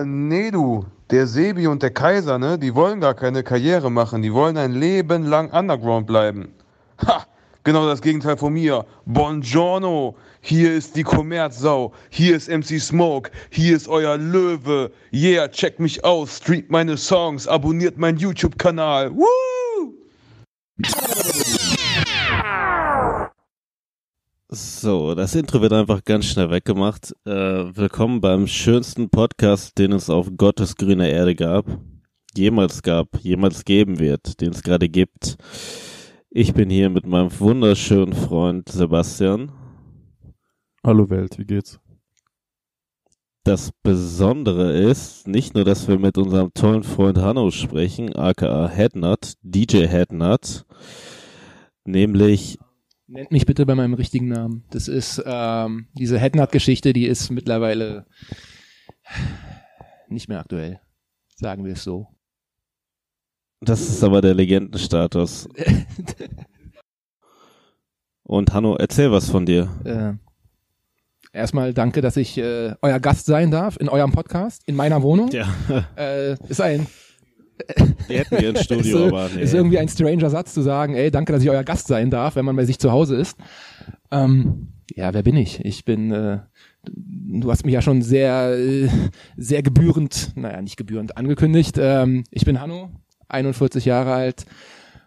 Äh, nee, du. Der Sebi und der Kaiser, ne, die wollen gar keine Karriere machen. Die wollen ein Leben lang Underground bleiben. Ha! Genau das Gegenteil von mir. Buongiorno. Hier ist die Kommerzsau. Hier ist MC Smoke. Hier ist euer Löwe. Yeah, checkt mich aus. Streamt meine Songs. Abonniert meinen YouTube-Kanal. Woo! So, das Intro wird einfach ganz schnell weggemacht. Äh, willkommen beim schönsten Podcast, den es auf Gottes grüner Erde gab, jemals gab, jemals geben wird, den es gerade gibt. Ich bin hier mit meinem wunderschönen Freund Sebastian. Hallo Welt, wie geht's? Das Besondere ist nicht nur, dass wir mit unserem tollen Freund Hanno sprechen, aka Headnut, DJ Headnut, nämlich Nennt mich bitte bei meinem richtigen Namen. Das ist ähm, diese Headnut-Geschichte, die ist mittlerweile nicht mehr aktuell. Sagen wir es so. Das ist aber der Legendenstatus. Und Hanno, erzähl was von dir. Äh, erstmal danke, dass ich äh, euer Gast sein darf in eurem Podcast, in meiner Wohnung. Ja, Äh, ist ein die hätten wir ins Studio, ist, aber nee. ist irgendwie ein stranger Satz zu sagen, ey, danke, dass ich euer Gast sein darf, wenn man bei sich zu Hause ist. Ähm, ja, wer bin ich? Ich bin, äh, du hast mich ja schon sehr, äh, sehr gebührend, naja, nicht gebührend angekündigt. Ähm, ich bin Hanno, 41 Jahre alt,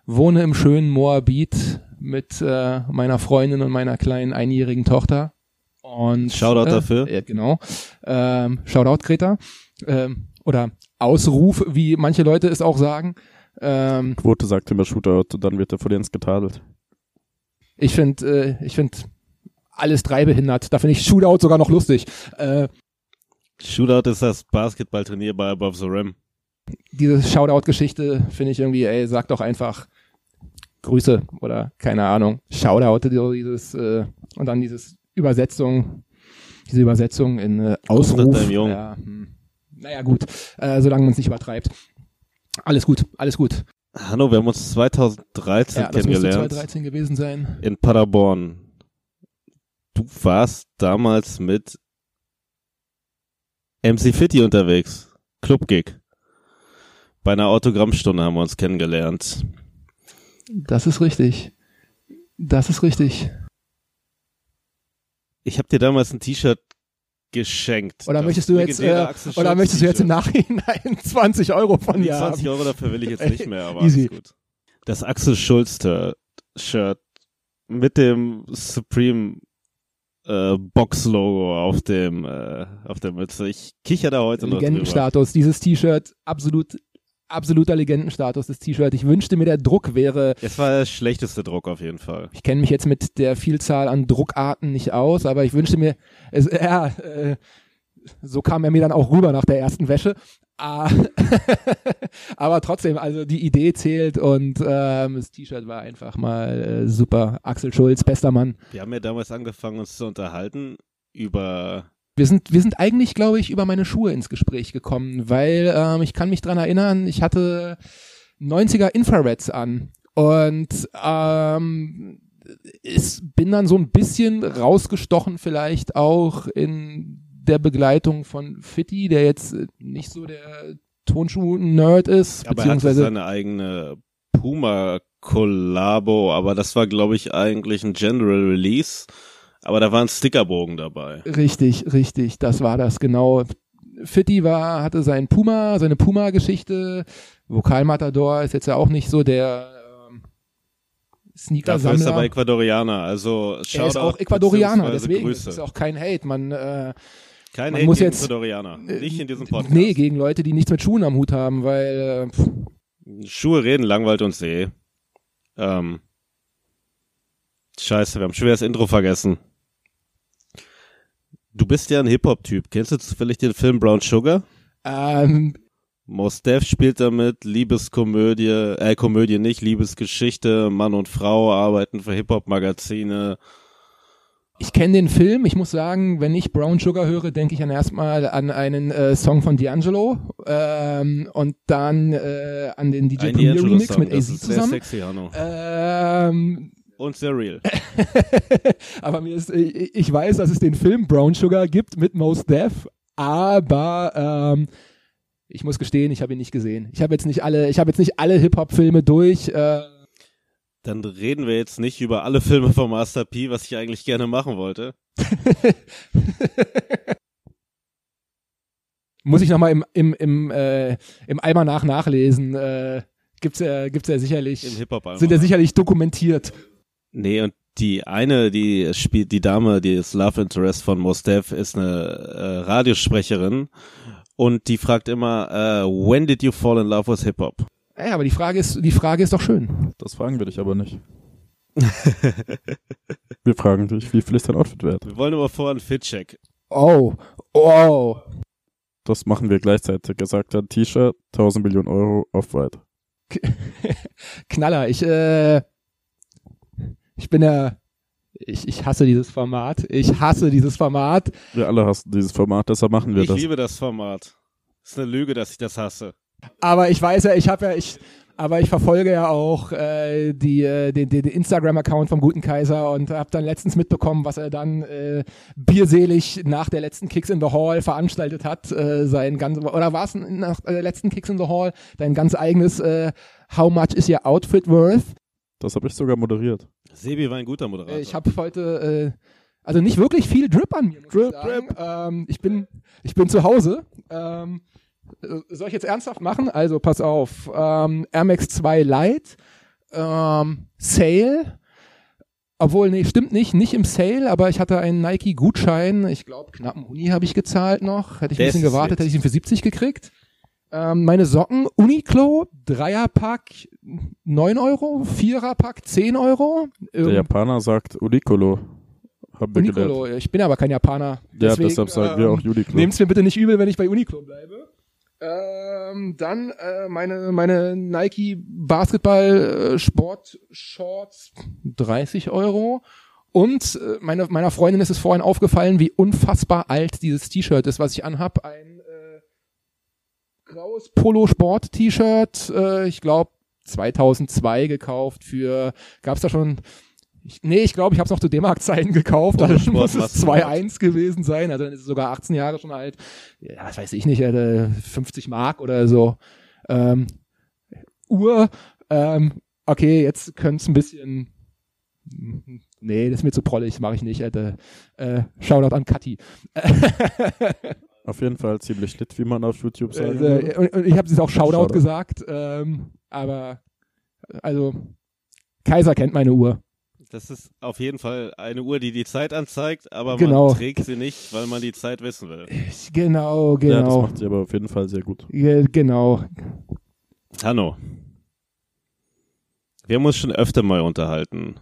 wohne im schönen Moabit mit äh, meiner Freundin und meiner kleinen einjährigen Tochter. Und, Shoutout äh, dafür. Ja, genau. Ähm, Shoutout, Greta. Ähm, oder Ausruf, wie manche Leute es auch sagen. Ähm, Quote sagt immer Shootout, dann wird er vor Jens getadelt. ich finde, äh, ich finde alles drei behindert. Da finde ich Shootout sogar noch lustig. Äh, Shootout ist das Basketballturnier bei Above the Rim. diese Shoutout-Geschichte finde ich irgendwie, ey, sag doch einfach Grüße oder keine Ahnung, Shoutout, dieses äh, und dann dieses Übersetzung, diese Übersetzung in äh, Ausruf. Ja, hm. Naja, gut, äh, solange man es nicht übertreibt. Alles gut, alles gut. Hanno, wir haben uns 2013 Ja, das müsste kennengelernt 2013 gewesen sein. in Paderborn. Du warst damals mit MC Fitty unterwegs. Clubgig. Bei einer Autogrammstunde haben wir uns kennengelernt. Das ist richtig. Das ist richtig. Ich habe dir damals ein T-Shirt geschenkt. Oder möchtest du jetzt, äh, oder möchtest du jetzt im. Nachhinein 20 Euro von mir 20 haben? Euro dafür will ich jetzt nicht mehr, aber Easy. alles gut. Das Axel Schulz-Shirt mit dem Supreme äh, Box-Logo auf dem äh, auf der Mütze. Ich kicher da heute noch drüber. Legendenstatus, dieses T-Shirt, absolut, absoluter Legendenstatus, das T-Shirt. Ich wünschte mir, der Druck wäre, Es war der schlechteste Druck auf jeden Fall. ich kenne mich jetzt mit der Vielzahl an Druckarten nicht aus, aber ich wünschte mir, es, ja, äh, so kam er mir dann auch rüber nach der ersten Wäsche. Ah, aber trotzdem, also die Idee zählt und ähm, das T-Shirt war einfach mal äh, super. Axel Schulz, bester Mann. Wir haben ja damals angefangen, uns zu unterhalten über Wir sind, wir sind eigentlich, glaube ich, über meine Schuhe ins Gespräch gekommen, weil ähm, ich kann mich dran erinnern, ich hatte 90er Infrareds an. Und ähm, ich bin dann so ein bisschen rausgestochen vielleicht auch in der Begleitung von Fitti, der jetzt nicht so der Tonschuh-Nerd ist, aber er hatte beziehungsweise seine eigene Puma Collabo, aber das war glaube ich eigentlich ein General Release, aber da war ein Stickerbogen dabei. Richtig, richtig, das war das, genau. Fitti war, hatte sein Puma, seine Puma-Geschichte. Vokalmatador ist jetzt ja auch nicht so der ähm, Dafür ist Sneaker-Sammler. aber Ecuadorianer, also er ist Shoutout auch Ecuadorianer, deswegen Grüße. ist auch kein Hate. Man, äh, Kein man Hate muss gegen jetzt- Ecuadorianer, nicht in diesem Podcast. nee, gegen Leute, die nichts mit Schuhen am Hut haben, weil äh, pff, Schuhe reden, Langwald und See. Ähm, scheiße, wir haben schweres Intro vergessen. Du bist ja ein Hip-Hop-Typ. Kennst du zufällig den Film Brown Sugar? ähm, Mos Def spielt damit, Liebeskomödie, äh, Komödie nicht, Liebesgeschichte, Mann und Frau arbeiten für Hip-Hop-Magazine. ich kenne den Film. Ich muss sagen, wenn ich Brown Sugar höre, denke ich dann erstmal an einen äh, Song von D'Angelo ähm, und dann äh, an den DJ Premier Remix mit AZ sehr zusammen. sexy. Ähm, Und sehr real. aber mir ist, ich ich weiß, dass es den Film Brown Sugar gibt mit Mos Def, aber ähm, ich muss gestehen, ich habe ihn nicht gesehen. Ich habe jetzt nicht alle, ich habe jetzt nicht alle Hip-Hop-Filme durch. Äh, Dann reden wir jetzt nicht über alle Filme von Master P, was ich eigentlich gerne machen wollte. muss ich nochmal im, im, im, äh, im Almanach nachlesen. Äh, gibt's ja, gibt's ja sicherlich. Im Hip-Hop Sind ja sicherlich dokumentiert. Nee, und die eine, die spielt, die Dame, die ist Love Interest von Mos Def, ist eine äh, Radiosprecherin und die fragt immer, äh, when did you fall in love with Hip-Hop? Ja, aber die Frage ist, die Frage ist doch schön. Das fragen wir dich aber nicht. wir fragen dich, wie viel ist dein Outfit wert? Wir wollen aber vorher einen Fit-Check. Oh, oh. Das machen wir gleichzeitig. Er sagt ein T-Shirt, 1000 Millionen Euro, Off-White. Knaller, ich, äh, ich bin ja, ich, ich hasse dieses Format. Ich hasse dieses Format. Wir alle hassen dieses Format, deshalb machen wir Ich das. liebe das Format. ist eine Lüge, dass ich das hasse. Aber ich weiß ja, ich habe ja, ich, aber ich verfolge ja auch äh, die, äh, den, den, den Instagram-Account vom guten Kaiser und habe dann letztens mitbekommen, was er dann äh, bierselig nach der letzten Kicks in the Hall veranstaltet hat. Äh, sein ganz oder war es nach der letzten Kicks in the Hall dein ganz eigenes äh, How much is your outfit worth? Das habe ich sogar moderiert. Sebi war ein guter Moderator. Äh, Ich habe heute äh, also nicht wirklich viel Drip an mir. Drip, ich, sagen. Ähm, ich bin ich bin zu Hause. Ähm, äh, soll ich jetzt ernsthaft machen? Also pass auf. Ähm, Air Max 2 Lite, ähm, Sale. Obwohl, nee, stimmt nicht, nicht im Sale, aber ich hatte einen Nike-Gutschein. Ich glaube, knappen Huni habe ich gezahlt noch. Hätte ich ein bisschen gewartet, hätte ich ihn für 70 gekriegt. Ähm, meine Socken, Uniqlo, Dreierpack 9 Euro, Viererpack 10 Euro. Der Irgend- Japaner sagt Unicolo. Haben wir Uniqlo, gelernt. ich bin aber kein Japaner. Ja, deshalb sagen wir ähm, auch Uniqlo. Nehmt's mir bitte nicht übel, wenn ich bei Uniqlo bleibe. Ähm, dann äh, meine meine Nike Basketball äh, Sport Shorts 30 Euro und äh, meine, meiner Freundin ist es vorhin aufgefallen, wie unfassbar alt dieses T-Shirt ist, was ich anhab. Ein graues Polo Sport T-Shirt, äh, ich glaube 2002 gekauft für gab's da schon ich, nee, ich glaube, ich habe es noch zu D-Mark-Zeiten gekauft. Also Sport muss es Massenmarkt. 2-1 gewesen sein. Also dann ist es sogar 18 Jahre schon alt. Ja, was weiß ich nicht, äh, 50 Mark oder so. Ähm, Uhr. Ähm, okay, jetzt könnte es ein bisschen. Nee, das ist mir zu prollig, mache ich nicht. Alter. Äh, Shoutout an Kathi. Auf jeden Fall ziemlich lit, wie man auf YouTube sagen würde. Äh, und, und ich habe es auch Shoutout, Shoutout. gesagt, ähm, aber also Kaiser kennt meine Uhr. Das ist auf jeden Fall eine Uhr, die die Zeit anzeigt, aber Genau. man trägt sie nicht, weil man die Zeit wissen will. Genau, Ja, das genau. macht sie aber auf jeden Fall sehr gut. Ja, genau. Hanno, wir haben uns schon öfter mal unterhalten.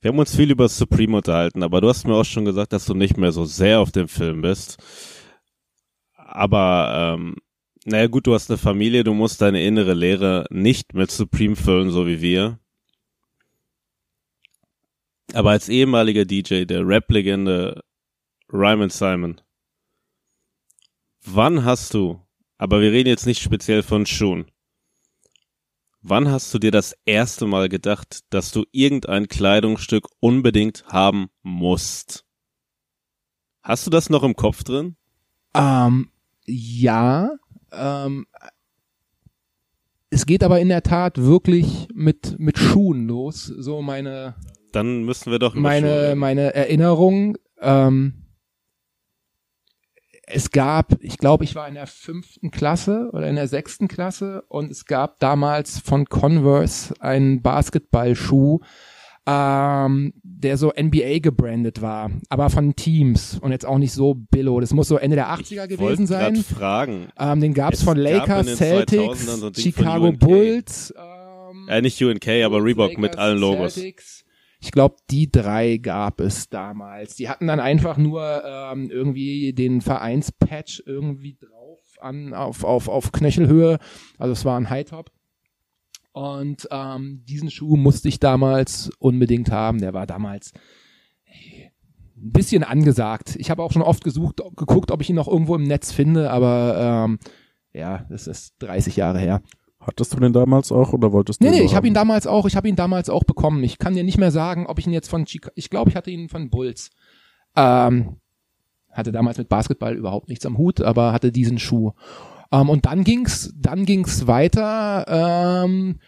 Wir haben uns viel über Supreme unterhalten, aber du hast mir auch schon gesagt, dass du nicht mehr so sehr auf dem Film bist. Aber, ähm, naja gut, du hast eine Familie, du musst deine innere Leere nicht mit Supreme füllen, so wie wir. Aber als ehemaliger DJ der Rap-Legende Ryman Simon, wann hast du, aber wir reden jetzt nicht speziell von Schuhen, wann hast du dir das erste Mal gedacht, dass du irgendein Kleidungsstück unbedingt haben musst? Hast du das noch im Kopf drin? Ähm, ja. Ähm, es geht aber in der Tat wirklich mit, mit Schuhen los. So meine, Dann müssen wir doch Schuhe meine, reden. meine Erinnerung. Ähm, es gab, ich glaube, ich war in der fünften Klasse oder in der sechsten Klasse und es gab damals von Converse einen Basketballschuh, ähm, der so NBA gebrandet war, aber von Teams und jetzt auch nicht so billo. Das muss so Ende der 80er Ich gewesen sein. fragen. Ähm, den gab's Es von Lakers, Celtics, 2000ern so Chicago. Bulls. Ähm, Äh, nicht UNK, aber Reebok mit Lakers, allen Logos. Celtics. Ich glaube, die drei gab es damals. Die hatten dann einfach nur ähm, irgendwie den Vereinspatch irgendwie drauf an auf auf auf Knöchelhöhe. Also es war ein Hightop. Und ähm, diesen Schuh musste ich damals unbedingt haben. Der war damals ey, ein bisschen angesagt. Ich habe auch schon oft gesucht, geguckt, ob ich ihn noch irgendwo im Netz finde, aber ähm, ja, das ist 30 Jahre her. Hattest du den damals auch oder wolltest du Nee, nee, ich habe ihn damals auch, ich habe ihn damals auch bekommen. Ich kann dir nicht mehr sagen, ob ich ihn jetzt von Chica ich glaube, ich hatte ihn von Bulls. Ähm, hatte damals mit Basketball überhaupt nichts am Hut, aber hatte diesen Schuh. Ähm, und dann ging's, dann ging's weiter. Ähm,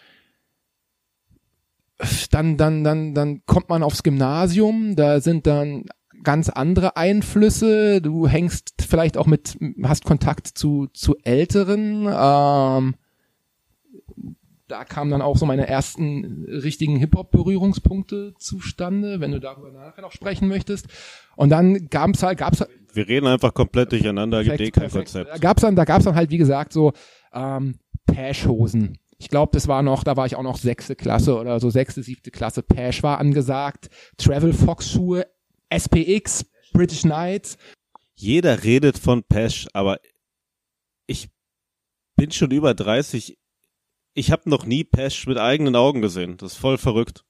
dann, dann, dann, dann kommt man aufs Gymnasium. Da sind dann ganz andere Einflüsse. Du hängst vielleicht auch mit, hast Kontakt zu zu Älteren. Ähm, da kamen dann auch so meine ersten richtigen Hip-Hop-Berührungspunkte zustande, wenn du darüber nachher noch sprechen möchtest. Und dann gab's halt, gab's halt, Wir reden einfach komplett durcheinander, gibt eh kein Konzept. Da gab's dann, da gab's dann halt, wie gesagt, so ähm, Pash-Hosen. Ich glaube, das war noch, da war ich auch noch sechste Klasse oder so sechste, siebte Klasse. Pash war angesagt. Travel Fox Schuhe, SPX, British Knights. Jeder redet von Pesh, aber ich bin schon über 30. Ich habe noch nie Pesh mit eigenen Augen gesehen. Das ist voll verrückt.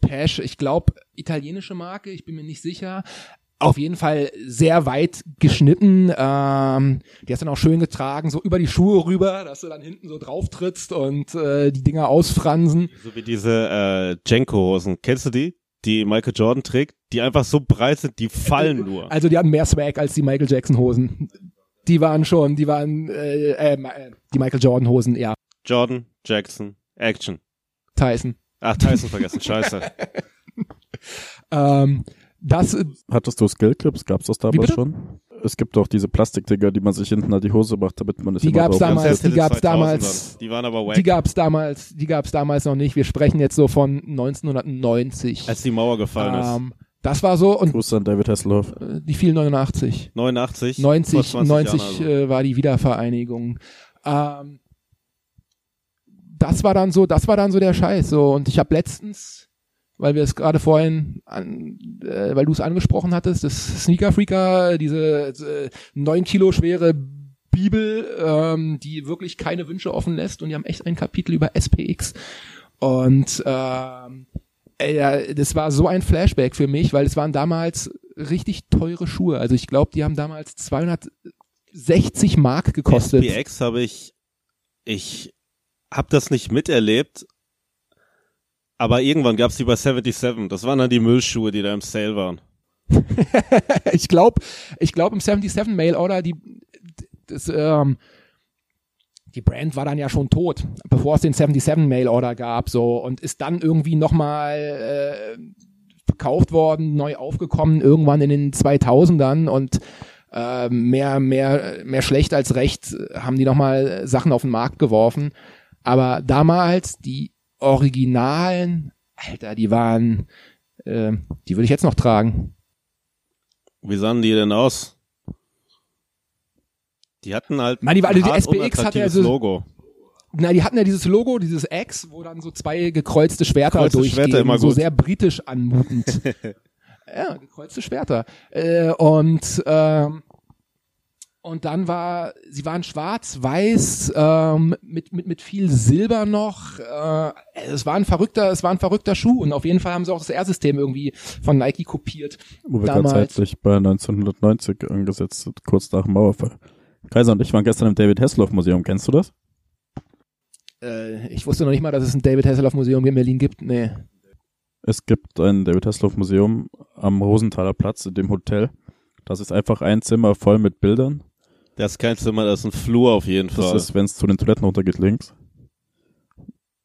Pash, ich glaube, italienische Marke, ich bin mir nicht sicher. Auf jeden Fall sehr weit geschnitten. Ähm, die hast dann auch schön getragen, so über die Schuhe rüber, dass du dann hinten so drauf trittst und äh, die Dinger ausfransen. So wie diese äh, Jenko-Hosen. Kennst du die? Die Michael Jordan trägt, die einfach so breit sind, die fallen nur. Also die hatten mehr Swag als die Michael Jackson Hosen. Die waren schon, die waren äh, äh, die Michael Jordan Hosen, ja. Jordan, Jackson, Action. Tyson. Ach, Tyson vergessen, scheiße. Ähm, das, Hattest du Skillclips? Gab's das damals schon? Es gibt doch diese Plastikdinger, die man sich hinten an die Hose macht, damit man es Die immer gab's damals. Die gab's 2000ern. damals- Die waren aber wack. die gab's damals, die gab's damals noch nicht. Wir sprechen jetzt so von 1990. als die Mauer gefallen ist. Ähm, das war so und Gruß an David Hasselhoff. äh, die fielen 89. 89. vor 90, 20 90 Jahren also. äh, war die Wiedervereinigung. Ähm, das war dann so, das war dann so der Scheiß. So und ich habe letztens, weil wir es gerade vorhin, an, äh, weil du es angesprochen hattest, das Sneaker Freaker, diese äh, neun Kilo schwere Bibel, ähm, die wirklich keine Wünsche offen lässt und die haben echt ein Kapitel über SPX und ähm, ja, das war so ein Flashback für mich, weil es waren damals richtig teure Schuhe. Also ich glaube, die haben damals 260 Mark gekostet. SPX habe ich, ich habe das nicht miterlebt, aber irgendwann gab's die bei 77. Das waren dann die Müllschuhe, die da im Sale waren. ich glaube, ich glaube im 77 Mail Order die das, ähm, die Brand war dann ja schon tot, bevor es den 77 Mail Order gab, so und ist dann irgendwie nochmal äh, verkauft worden, neu aufgekommen irgendwann in den 2000ern und äh, mehr mehr mehr schlecht als recht äh, haben die nochmal Sachen auf den Markt geworfen, aber damals die Originalen, Alter, die waren, äh, die würde ich jetzt noch tragen. Wie sahen die denn aus? Die hatten halt Nein, die war- also die SPX hatte ja so- Logo. Na, die hatten ja dieses Logo, dieses X, wo dann so zwei gekreuzte Schwerter Gekreuzte durchgehen, Schwerter immer so gut. sehr britisch anmutend. ja, gekreuzte Schwerter. Äh, und ähm, und dann war, sie waren schwarz-weiß ähm, mit mit mit viel Silber noch. Äh, es war ein verrückter, es war ein verrückter Schuh und auf jeden Fall haben sie auch das R-System irgendwie von Nike kopiert. Wo wir Damals. zeitlich bei 1990 angesetzt sind, kurz nach dem Mauerfall. Kaiser und ich waren gestern im David Hasselhoff Museum. Kennst du das? Äh, ich wusste noch nicht mal, dass es ein David Hasselhoff Museum in Berlin gibt. Nee. Es gibt ein David Hasselhoff Museum am Rosenthaler Platz in dem Hotel. Das ist einfach ein Zimmer voll mit Bildern. Das ist kein Zimmer, das ist ein Flur auf jeden Das Fall. ist, wenn es zu den Toiletten runtergeht, links.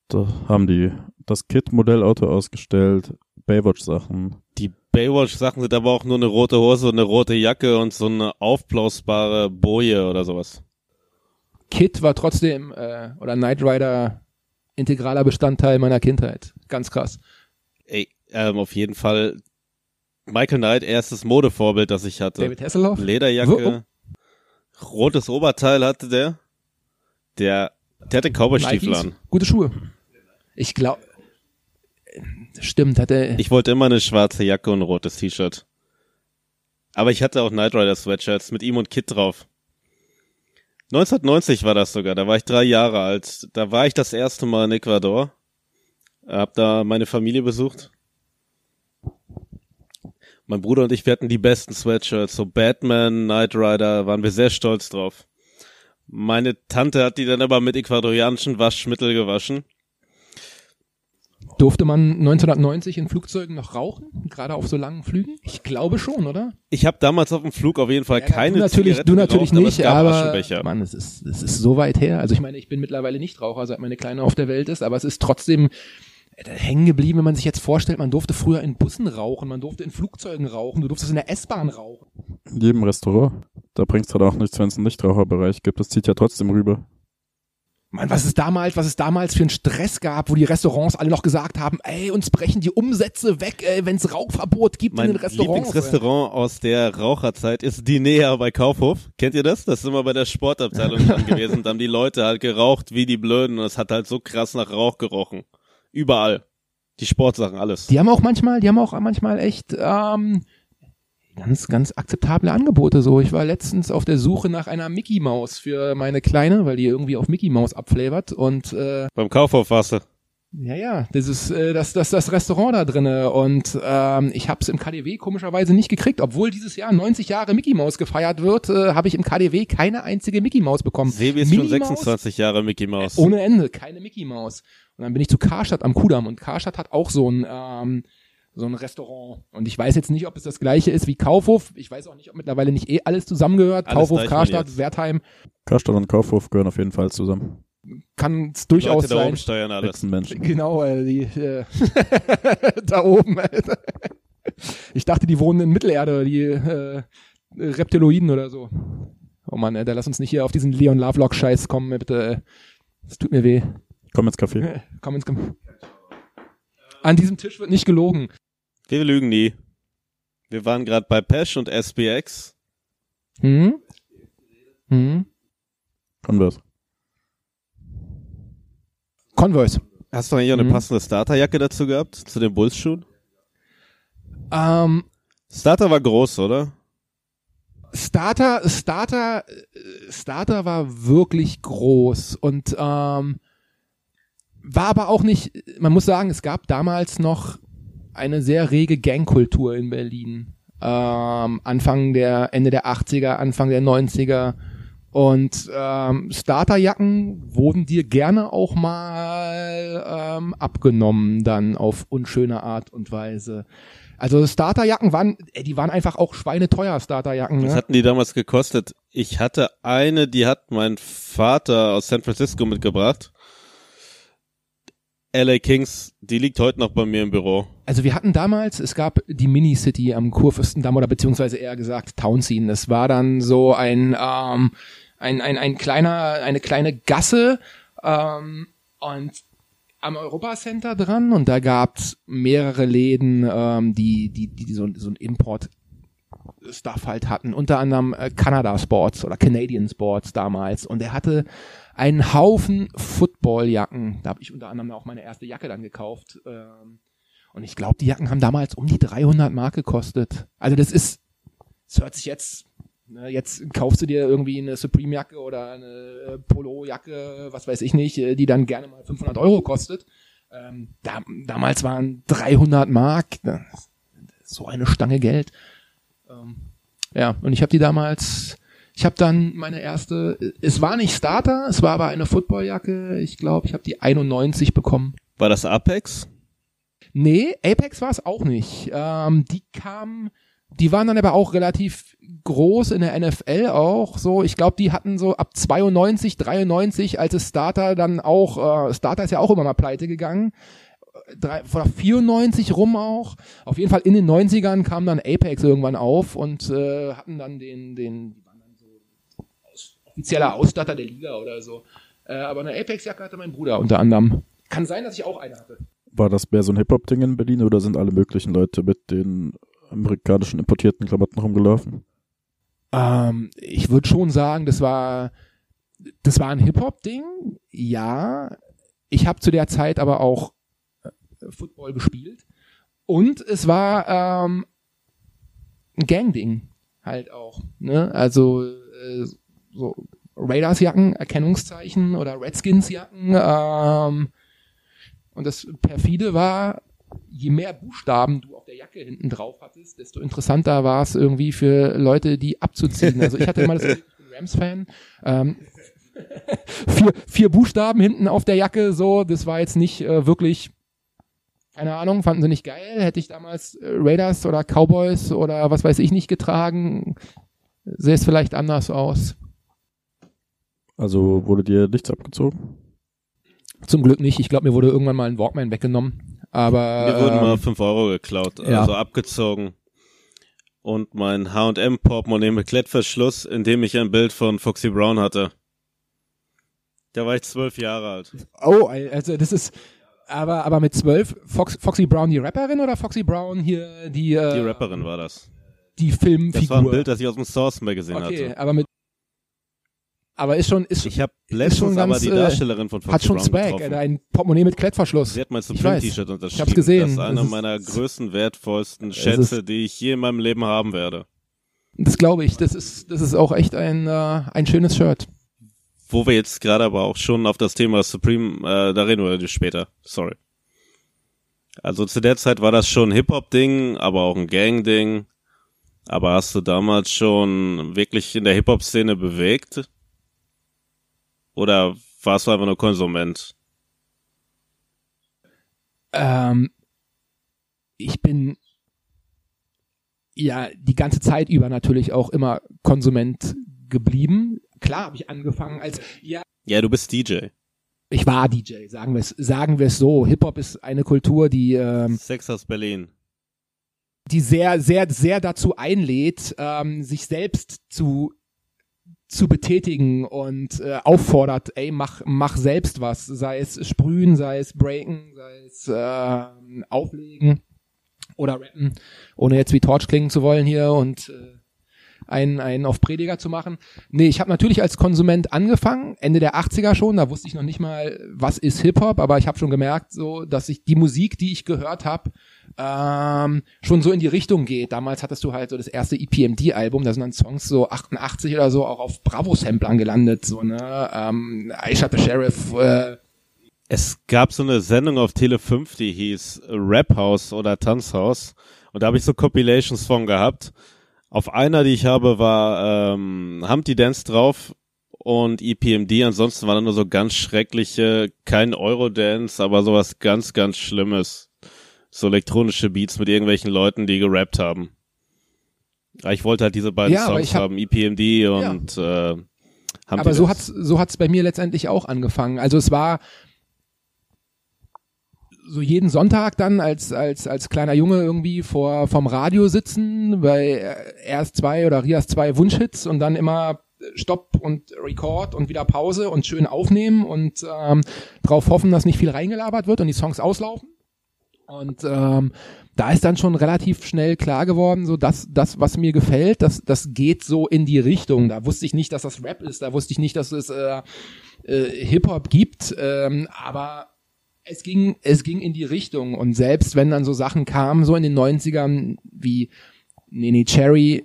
Da haben die das Kit-Modellauto ausgestellt, Baywatch-Sachen. Die Baywatch-Sachen sind aber auch nur eine rote Hose und eine rote Jacke und so eine aufblasbare Boje oder sowas. Kid war trotzdem, äh, oder Knight Rider, integraler Bestandteil meiner Kindheit. Ganz krass. Ey, ähm, auf jeden Fall Michael Knight, erstes Modevorbild, das ich hatte. David Hasselhoff? Lederjacke, rotes Oberteil hatte der. Der, der hatte Cowboy-Stiefel an. Gute Schuhe. Ich glaube, stimmt, hat er, Ich wollte immer eine schwarze Jacke und ein rotes T-Shirt. Aber ich hatte auch Knight Rider Sweatshirts mit ihm und Kid drauf. 1990 war das sogar, da war ich drei Jahre alt. Da war ich das erste Mal in Ecuador. Hab da meine Familie besucht. Mein Bruder und ich, wir hatten die besten Sweatshirts, so Batman, Knight Rider, waren wir sehr stolz drauf. Meine Tante hat die dann aber mit ecuadorianischen Waschmittel gewaschen. Durfte man 1990 in Flugzeugen noch rauchen? Gerade auf so langen Flügen? Ich glaube schon, oder? Ich habe damals auf dem Flug auf jeden Fall Ja, keine du natürlich, Zigaretten du natürlich geraucht, nicht, aber, aber. Mann, es ist, es ist so weit her. Also ich meine, ich bin mittlerweile nicht Raucher, seit meine Kleine auf der Welt ist, aber es ist trotzdem hängen geblieben, wenn man sich jetzt vorstellt, man durfte früher in Bussen rauchen, man durfte in Flugzeugen rauchen, du durftest in der S-Bahn rauchen. In jedem Restaurant. Da bringt's halt auch nichts, wenn es einen Nichtraucherbereich gibt. Das zieht ja trotzdem rüber. Mann, was es damals, was es damals für einen Stress gab, wo die Restaurants alle noch gesagt haben, ey, uns brechen die Umsätze weg, ey, wenn es Rauchverbot gibt Mein in den Restaurants. Lieblingsrestaurant aus der Raucherzeit ist Dinea bei Kaufhof. Kennt ihr das? Das ist immer bei der Sportabteilung dran gewesen. Da haben die Leute halt geraucht wie die Blöden und es hat halt so krass nach Rauch gerochen. Überall. Die Sportsachen, alles. Die haben auch manchmal, die haben auch manchmal echt ähm, ganz, ganz akzeptable Angebote. So, ich war letztens auf der Suche nach einer Mickey Maus für meine Kleine, weil die irgendwie auf Mickey Maus abflavert und äh, Beim Kaufhof warst du. ja, ja, das ist äh, das, das, das Restaurant da drinne und ähm, ich habe es im KDW komischerweise nicht gekriegt, obwohl dieses Jahr 90 Jahre Mickey Maus gefeiert wird, äh, habe ich im KDW keine einzige Mickey Maus bekommen. Sebi ist schon Minnie Maus? 26 Jahre Mickey Maus. Ohne Ende, keine Mickey Maus. Und dann bin ich zu Karstadt am Kudamm und Karstadt hat auch so ein ähm, so ein Restaurant. Und ich weiß jetzt nicht, ob es das gleiche ist wie Kaufhof. Ich weiß auch nicht, ob mittlerweile nicht eh alles zusammengehört. Alles Kaufhof, Karstadt. Wertheim. Karstadt und Kaufhof gehören auf jeden Fall zusammen. Kann es durchaus Leute da sein. oben steuern alles. Hexenmenschen. Genau, äh, die äh, da oben. Alter. Ich dachte, die wohnen in Mittelerde, die äh, Reptiloiden oder so. Oh Mann, Alter, lass uns nicht hier auf diesen Leon Lovelock-Scheiß kommen, bitte. Das tut mir weh. Komm ins Café. Komm ins Komm. An diesem Tisch wird nicht gelogen. Wir lügen nie. Wir waren gerade bei Pesh und SBX. Hm? Hm? Converse. Converse. Hast du eigentlich auch eine Mhm. passende Starterjacke dazu gehabt? Zu den Bulls-Schuhen? Ähm, Starter war groß, oder? Starter, Starter, äh, Starter war wirklich groß und ähm, war aber auch nicht, man muss sagen, es gab damals noch eine sehr rege Gangkultur in Berlin. Ähm, Anfang der, Ende der 80er, Anfang der 90er. Und ähm, Starterjacken wurden dir gerne auch mal ähm, abgenommen, dann auf unschöne Art und Weise. Also Starterjacken waren, ey, die waren einfach auch schweineteuer, Starterjacken. Was Ne? hatten die damals gekostet? Ich hatte eine, die hat mein Vater aus San Francisco mitgebracht. LA Kings, die liegt heute noch bei mir im Büro. Also wir hatten damals, es gab die Mini-City am Kurfürstendamm oder beziehungsweise eher gesagt Townsien. Das war dann so ein, ähm, ein, ein, ein kleiner, eine kleine Gasse ähm, und am Europacenter dran und da gab's mehrere Läden, ähm, die, die, die so, so ein Import Stuff halt hatten, unter anderem äh, Canada Sports oder Canadian Sports damals und er hatte einen Haufen Footballjacken. Da habe ich unter anderem auch meine erste Jacke dann gekauft. Ähm, und ich glaube, die Jacken haben damals um die 300 Mark gekostet. Also das ist, es hört sich jetzt, ne, jetzt kaufst du dir irgendwie eine Supreme-Jacke oder eine äh, Polo-Jacke, was weiß ich nicht, äh, die dann gerne mal 500 Euro kostet. Ähm, da, damals waren 300 Mark, das ist so eine Stange Geld. Ähm, ja, und ich habe die damals, ich habe dann meine erste, es war nicht Starter, es war aber eine Footballjacke, ich glaube, ich habe die 91 bekommen. War das Apex? Nee, Apex war es auch nicht. Ähm, die kamen, die waren dann aber auch relativ groß in der NFL auch so. Ich glaube, die hatten so ab 92, 93, als es Starter dann auch, äh, Starter ist ja auch immer mal pleite gegangen. Drei, oder 94 rum auch. Auf jeden Fall in den 90ern kam dann Apex irgendwann auf und äh, hatten dann den, den, die waren dann so aus, offizieller Ausstatter der Liga oder so. Äh, aber eine Apex-Jacke hatte mein Bruder unter anderem. Kann sein, dass ich auch eine hatte. War das mehr so ein Hip-Hop-Ding in Berlin oder sind alle möglichen Leute mit den amerikanischen importierten Klamotten rumgelaufen? Ähm, ich würde schon sagen, das war, das war ein Hip-Hop-Ding. Ja. Ich habe zu der Zeit aber auch Football gespielt. Und es war ähm, ein Gang-Ding halt auch. Ne? Also äh, so Raiders-Jacken, Erkennungszeichen oder Redskins-Jacken. Ähm, und das perfide war, je mehr Buchstaben du auf der Jacke hinten drauf hattest, desto interessanter war es irgendwie für Leute, die abzuziehen. Also ich hatte immer das Gefühl, ich bin Rams-Fan. Ähm, vier, vier Buchstaben hinten auf der Jacke, so, das war jetzt nicht äh, wirklich keine Ahnung, fanden sie nicht geil. Hätte ich damals äh, Raiders oder Cowboys oder was weiß ich nicht getragen, sähe es vielleicht anders aus. Also wurde dir nichts abgezogen? Zum Glück nicht. Ich glaube, mir wurde irgendwann mal ein Walkman weggenommen. Aber Mir wurden ähm, mal 5 Euro geklaut, ja. also abgezogen. Und mein H&M-Portemonnaie mit Klettverschluss, in dem ich ein Bild von Foxy Brown hatte. Da war ich zwölf Jahre alt. Oh, also das ist aber aber mit zwölf Fox, Foxy Brown die Rapperin oder Foxy Brown hier die äh, Die Rapperin war das. die Filmfigur. Das war ein Bild, das ich aus dem Source Magazine okay, hatte. aber mit aber ist schon ist Ich habe schon letztens aber ganz, die äh, Darstellerin von Foxy hat schon Brown Swag, getroffen. äh, ein Portemonnaie mit Klettverschluss. Sie hat mein Ich Supreme-T-Shirt unterschrieben. Ich hab's gesehen. Das ist einer Das ist- meiner größten, wertvollsten Schätze, die ich je in meinem Leben haben werde. Das glaube ich. Das ist das ist auch echt ein äh, ein schönes Shirt. Wo wir jetzt gerade aber auch schon auf das Thema Supreme, äh, da reden wir später. Sorry. Also zu der Zeit war das schon Hip-Hop-Ding, aber auch ein Gang-Ding. Aber hast du damals schon wirklich in der Hip-Hop-Szene bewegt? Oder warst du einfach nur Konsument? Ähm, ich bin ja die ganze Zeit über natürlich auch immer Konsument geblieben. Klar habe ich angefangen als ja Ja, du bist DJ. ich war DJ, sagen wir es sagen wir es so. Hip Hop ist eine Kultur, die ähm, Sex aus Berlin. die sehr sehr sehr dazu einlädt, ähm, sich selbst zu zu betätigen und äh, auffordert, ey, mach, mach selbst was, sei es sprühen, sei es breaken, sei es äh, auflegen oder rappen, ohne jetzt wie Torch klingen zu wollen hier und äh, einen, einen auf Prediger zu machen. Nee, ich habe natürlich als Konsument angefangen, Ende der 80er schon, da wusste ich noch nicht mal, was ist Hip-Hop, aber ich habe schon gemerkt, so, dass ich die Musik, die ich gehört habe, ähm, schon so in die Richtung geht. Damals hattest du halt so das erste EPMD-Album, da sind dann Songs so 88 oder so auch auf Bravo-Samplern gelandet, so, ne, ähm, Aisha the Sheriff, äh, Es gab so eine Sendung auf Tele 5, die hieß Rap House oder Tanzhaus. Und da habe ich so Compilations von gehabt. Auf einer, die ich habe, war ähm, Humpty Dance drauf und EPMD. Ansonsten waren da nur so ganz schreckliche, kein Eurodance, aber sowas ganz, ganz Schlimmes. So elektronische Beats mit irgendwelchen Leuten, die gerappt haben. Ja, Ich wollte halt diese beiden Ja, Songs hab- haben, EPMD und äh, Humpty Aber so Dance. hat's so hat's bei mir letztendlich auch angefangen. Also es war so jeden Sonntag dann als als als kleiner Junge irgendwie vor vom Radio sitzen bei erst zwei oder Rias zwei Wunschhits und dann immer Stopp und Record und wieder Pause und schön aufnehmen und ähm, darauf hoffen, dass nicht viel reingelabert wird und die Songs auslaufen. Und ähm, da ist dann schon relativ schnell klar geworden, so dass das, was mir gefällt, das, das geht so in die Richtung. Da wusste ich nicht, dass das Rap ist, da wusste ich nicht, dass es äh, äh, Hip-Hop gibt, ähm, aber es ging, es ging in die Richtung. Und selbst wenn dann so Sachen kamen, so in den 90ern, wie Nene Cherry,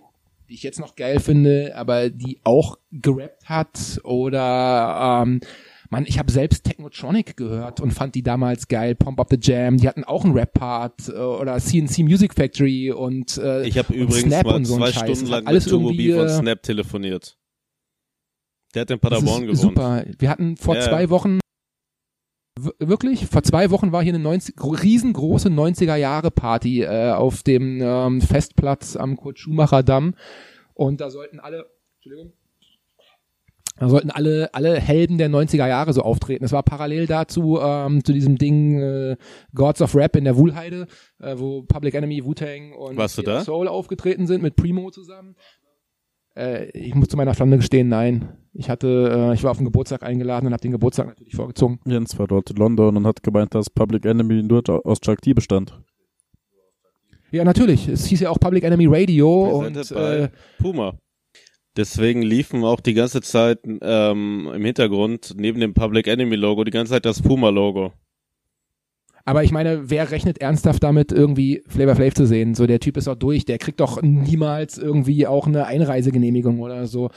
die ich jetzt noch geil finde, aber die auch gerappt hat, oder ähm, Mann, ich habe selbst Technotronic gehört und fand die damals geil. Pump Up the Jam, die hatten auch einen Rap-Part äh, oder CNC Music Factory und äh, Ich habe und übrigens Snap mal und so zwei Scheiß. Stunden lang alles mit Turbo B von äh, Snap telefoniert. Der hat Das Paderborn gewohnt. super. Wir hatten vor Ja, zwei. Wochen wirklich vor zwei Wochen war hier eine 90, gro- riesengroße 90er Jahre Party äh, auf dem ähm, Festplatz am Kurt Schumacher Damm und da sollten alle Entschuldigung da sollten alle alle Helden der 90er Jahre so auftreten. Es war parallel dazu ähm, zu diesem Ding äh, Gods of Rap in der Wuhlheide, äh, wo Public Enemy, Wu-Tang und? Soul aufgetreten sind mit Primo zusammen. Äh, ich muss zu meiner Schande gestehen, nein. Ich hatte, äh, ich war auf den Geburtstag eingeladen und habe den Geburtstag natürlich vorgezogen. Jens war dort in London und hat gemeint, dass Public Enemy nur aus Chuck D bestand. Ja, natürlich. Es hieß ja auch Public Enemy Radio und äh, Puma. Deswegen liefen auch die ganze Zeit ähm, im Hintergrund neben dem Public Enemy Logo die ganze Zeit das Puma Logo. aber ich meine, wer rechnet ernsthaft damit, irgendwie Flavor Flav zu sehen? So, der Typ ist doch durch, der kriegt doch niemals irgendwie auch eine Einreisegenehmigung oder so.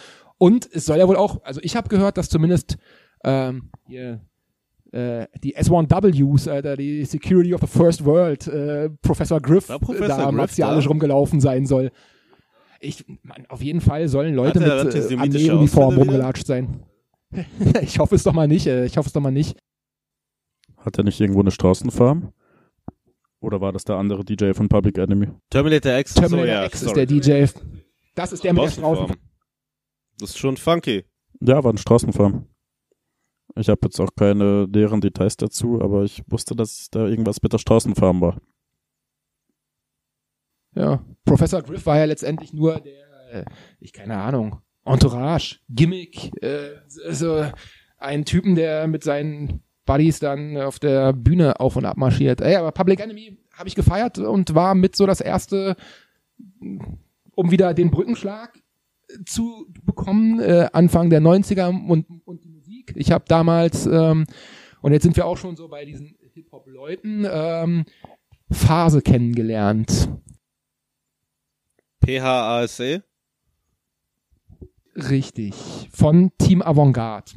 Und es soll ja wohl auch, also ich habe gehört, dass zumindest ähm, hier äh, die S1Ws, Alter, die Security of the First World, äh, Professor Griff War Professor da Griff martialisch da? rumgelaufen sein soll. Ich, man, auf jeden Fall sollen Leute mit äh, wieder? rumgelatscht sein. ich hoffe es doch mal nicht, äh, ich hoffe es doch mal nicht. Hat er nicht irgendwo eine Straßenfarm? Oder war das der andere DJ von Public Enemy? Terminator X. Terminator so, ja, X sorry. ist der DJ. Das ist der mit der Straußen. Das ist schon funky. Ja, war ein Straßenfarm. Ich habe jetzt auch keine näheren Details dazu, aber ich wusste, dass da irgendwas mit der Straßenfarm war. Ja. Professor Griff war ja letztendlich nur der, äh, ich keine Ahnung, Entourage, Gimmick, äh, so ein Typen, der mit seinen Buddies dann auf der Bühne auf und ab marschiert. Ey, aber Public Enemy habe ich gefeiert und war mit so das erste, um wieder den Brückenschlag zu bekommen, äh, Anfang der 90er und, und die Musik. Ich habe damals, ähm, und jetzt sind wir auch schon so bei diesen Hip-Hop-Leuten, ähm, Phase kennengelernt. PHASE. Richtig. Von Team Avantgarde.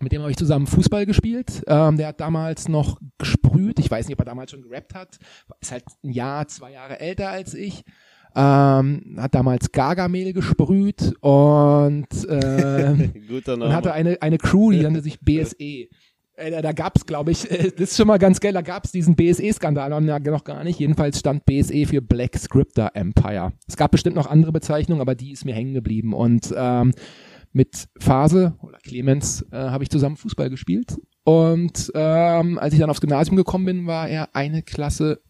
Mit dem habe ich zusammen Fußball gespielt. Ähm, der hat damals noch gesprüht. Ich weiß nicht, ob er damals schon gerappt hat. Ist halt ein Jahr, zwei Jahre älter als ich. Ähm, hat damals Gargamel gesprüht und, Guter und hatte eine, eine Crew, die nannte sich BSE. Äh, da- gab's, glaube ich, äh, das ist schon mal ganz geil, da gab's diesen BSE-Skandal noch, noch gar nicht. Jedenfalls stand BSE für Black Scripter Empire. Es gab bestimmt noch andere Bezeichnungen, aber die ist mir hängen geblieben. Und ähm, mit Phase oder Clemens äh, habe ich zusammen Fußball gespielt. Und ähm, als ich dann aufs Gymnasium gekommen bin, war er eine Klasse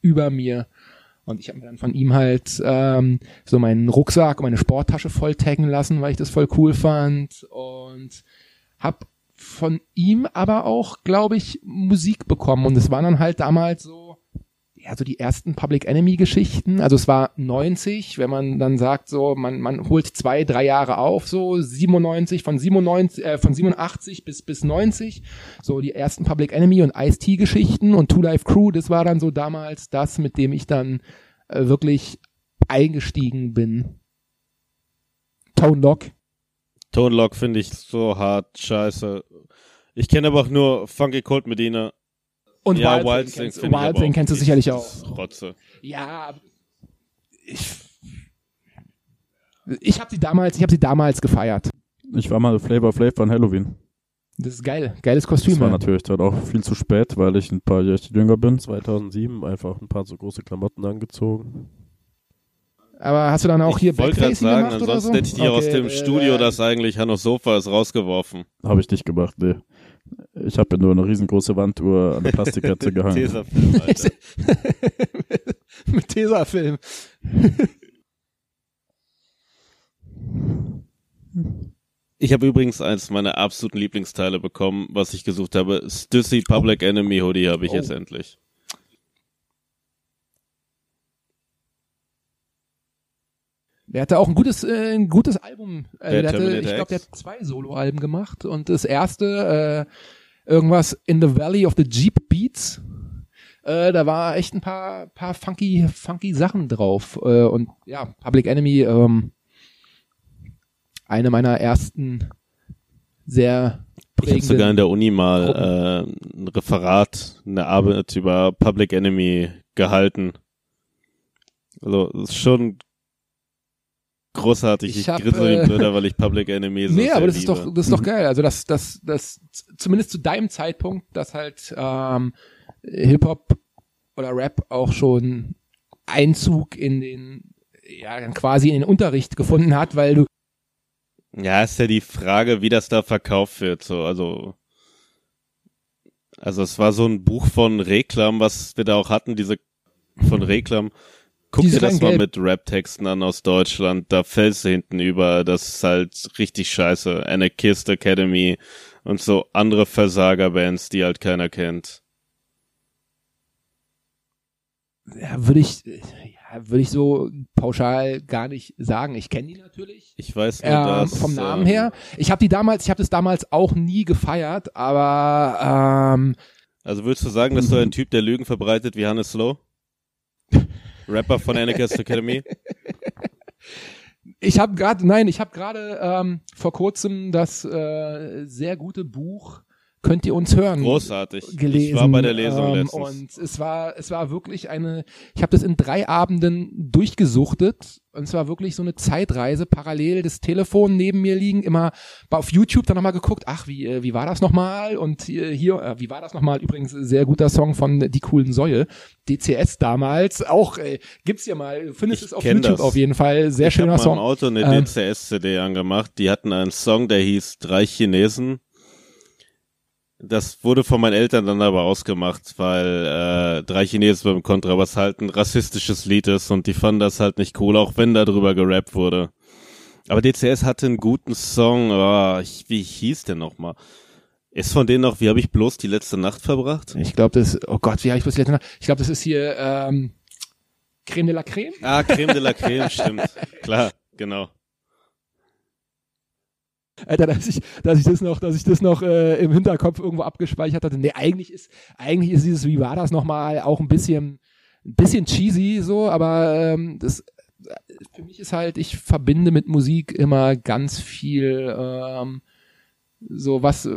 über mir. Und ich habe mir dann von ihm halt ähm, so meinen Rucksack und meine Sporttasche voll taggen lassen, weil ich das voll cool fand. Und hab von ihm aber auch, glaube ich, Musik bekommen. Und es waren dann halt damals so, ja, so die ersten Public Enemy Geschichten. Also es war 90, wenn man dann sagt, so, man, man holt zwei, drei Jahre auf, so 97, von 97, äh, von 87 bis, bis 90. So die ersten Public Enemy und Ice-T Geschichten und Two Life Crew, das war dann so damals das, mit dem ich dann äh, wirklich eingestiegen bin. Tone Lock. Tone Lock finde ich so hart scheiße. Ich kenne aber auch nur Funky Cold Medina. Und ja, Wild Wild Thing kennst, Wild Thing kennst du nicht. sicherlich auch. Rotze. Ja, ich, ich habe sie damals, ich habe sie damals gefeiert. Ich war mal Flavor Flav an Halloween. Das ist geil, geiles Kostüm. Das war ja. natürlich dann auch viel zu spät, weil ich ein paar Jahre jünger bin. 2007 einfach ein paar so große Klamotten angezogen. Aber hast du dann auch hier ich wollte gerade sagen, ansonsten so? hätte ich dir aus Okay, dem äh, Studio das eigentlich Hanno Sofa ist rausgeworfen. Habe ich nicht gemacht, nee. Ich habe ja nur eine riesengroße Wanduhr an der Plastikkette gehangen. Tesafilm, Alter. mit Tesafilm. Ich habe übrigens eins meiner absoluten Lieblingsteile bekommen, was ich gesucht habe. Stussy Public Enemy Hoodie habe ich Oh. jetzt endlich. Der hatte auch ein gutes, äh, ein gutes Album. Äh, Der der hatte, ich glaube, der hat zwei Soloalben gemacht und das erste, äh, irgendwas in the Valley of the Jeep Beats. Äh, da war echt ein paar, paar funky, funky Sachen drauf. Äh, und ja, Public Enemy, ähm, eine meiner ersten sehr Ich habe sogar in der Uni mal äh, ein Referat, eine Arbeit über Public Enemy gehalten. Also das ist schon großartig. Ich Ich, grinse wie äh, Blöder, weil ich Public Enemy so Nee, aber das ist liebe. doch, das ist doch geil. Also das, das, das, zumindest zu deinem Zeitpunkt, dass halt ähm, Hip-Hop oder Rap auch schon Einzug in den, ja, dann quasi in den Unterricht gefunden hat, weil du Ja, ist ja die Frage, wie das da verkauft wird. So, also, also es war so ein Buch von Reklam, was wir da auch hatten, diese von Reklam. Guck dir das mal mit Rap-Texten an aus Deutschland. Da fällst du hinten über. Das ist halt richtig scheiße. Anarchist Academy und so andere Versagerbands, die halt keiner kennt. ja, würde ich, ja, würde ich so pauschal gar nicht sagen. Ich kenne die natürlich. Ich weiß nur, Ähm, dass, vom Namen ähm, her. Ich habe die damals, ich habe das damals auch nie gefeiert, aber ähm, Also würdest du sagen, dass du ein Typ, der Lügen verbreitet wie Hannes Slow? Rapper von Anarchist Academy? Ich habe gerade, nein, ich habe gerade ähm, vor kurzem das äh, sehr gute Buch könnt ihr uns hören. Großartig. gelesen. Ich war bei der Lesung ähm, letztens. Und es war, es war wirklich eine, ich habe das in drei Abenden durchgesuchtet. Und es war wirklich so eine Zeitreise, parallel das Telefon neben mir liegen, immer auf YouTube dann nochmal geguckt, ach, wie, äh, wie war das nochmal? Und hier, hier äh, wie war das nochmal? Übrigens, sehr guter Song von Die coolen Säue. DCS damals, auch, äh, gibt's ja mal, du findest Ich es auf YouTube das. auf jeden Fall, sehr ich habe schöner mal im Song. Auto eine Ähm, DCS-CD angemacht. Die hatten einen Song, der hieß Drei Chinesen. Das wurde von meinen Eltern dann aber ausgemacht, weil äh, Drei Chinesen beim Kontrabass halt ein rassistisches Lied ist und die fanden das halt nicht cool, auch wenn da drüber gerappt wurde. Aber DCS hatte einen guten Song, oh, ich, wie hieß der nochmal? Ist von denen noch, wie habe ich bloß die letzte Nacht verbracht? Ich glaube, das, oh Gott, wie habe ich das letzte Mal, ich glaube, das ist hier, ähm, Creme de la Creme? Ah, Creme de la Creme, stimmt. Klar, genau. Alter, dass ich, dass ich das noch, dass ich das noch äh, im Hinterkopf irgendwo abgespeichert hatte. Nee, eigentlich ist, eigentlich ist dieses, wie war das nochmal, auch ein bisschen, ein bisschen cheesy so, aber ähm, das äh, für mich ist halt, ich verbinde mit Musik immer ganz viel ähm, so was, äh,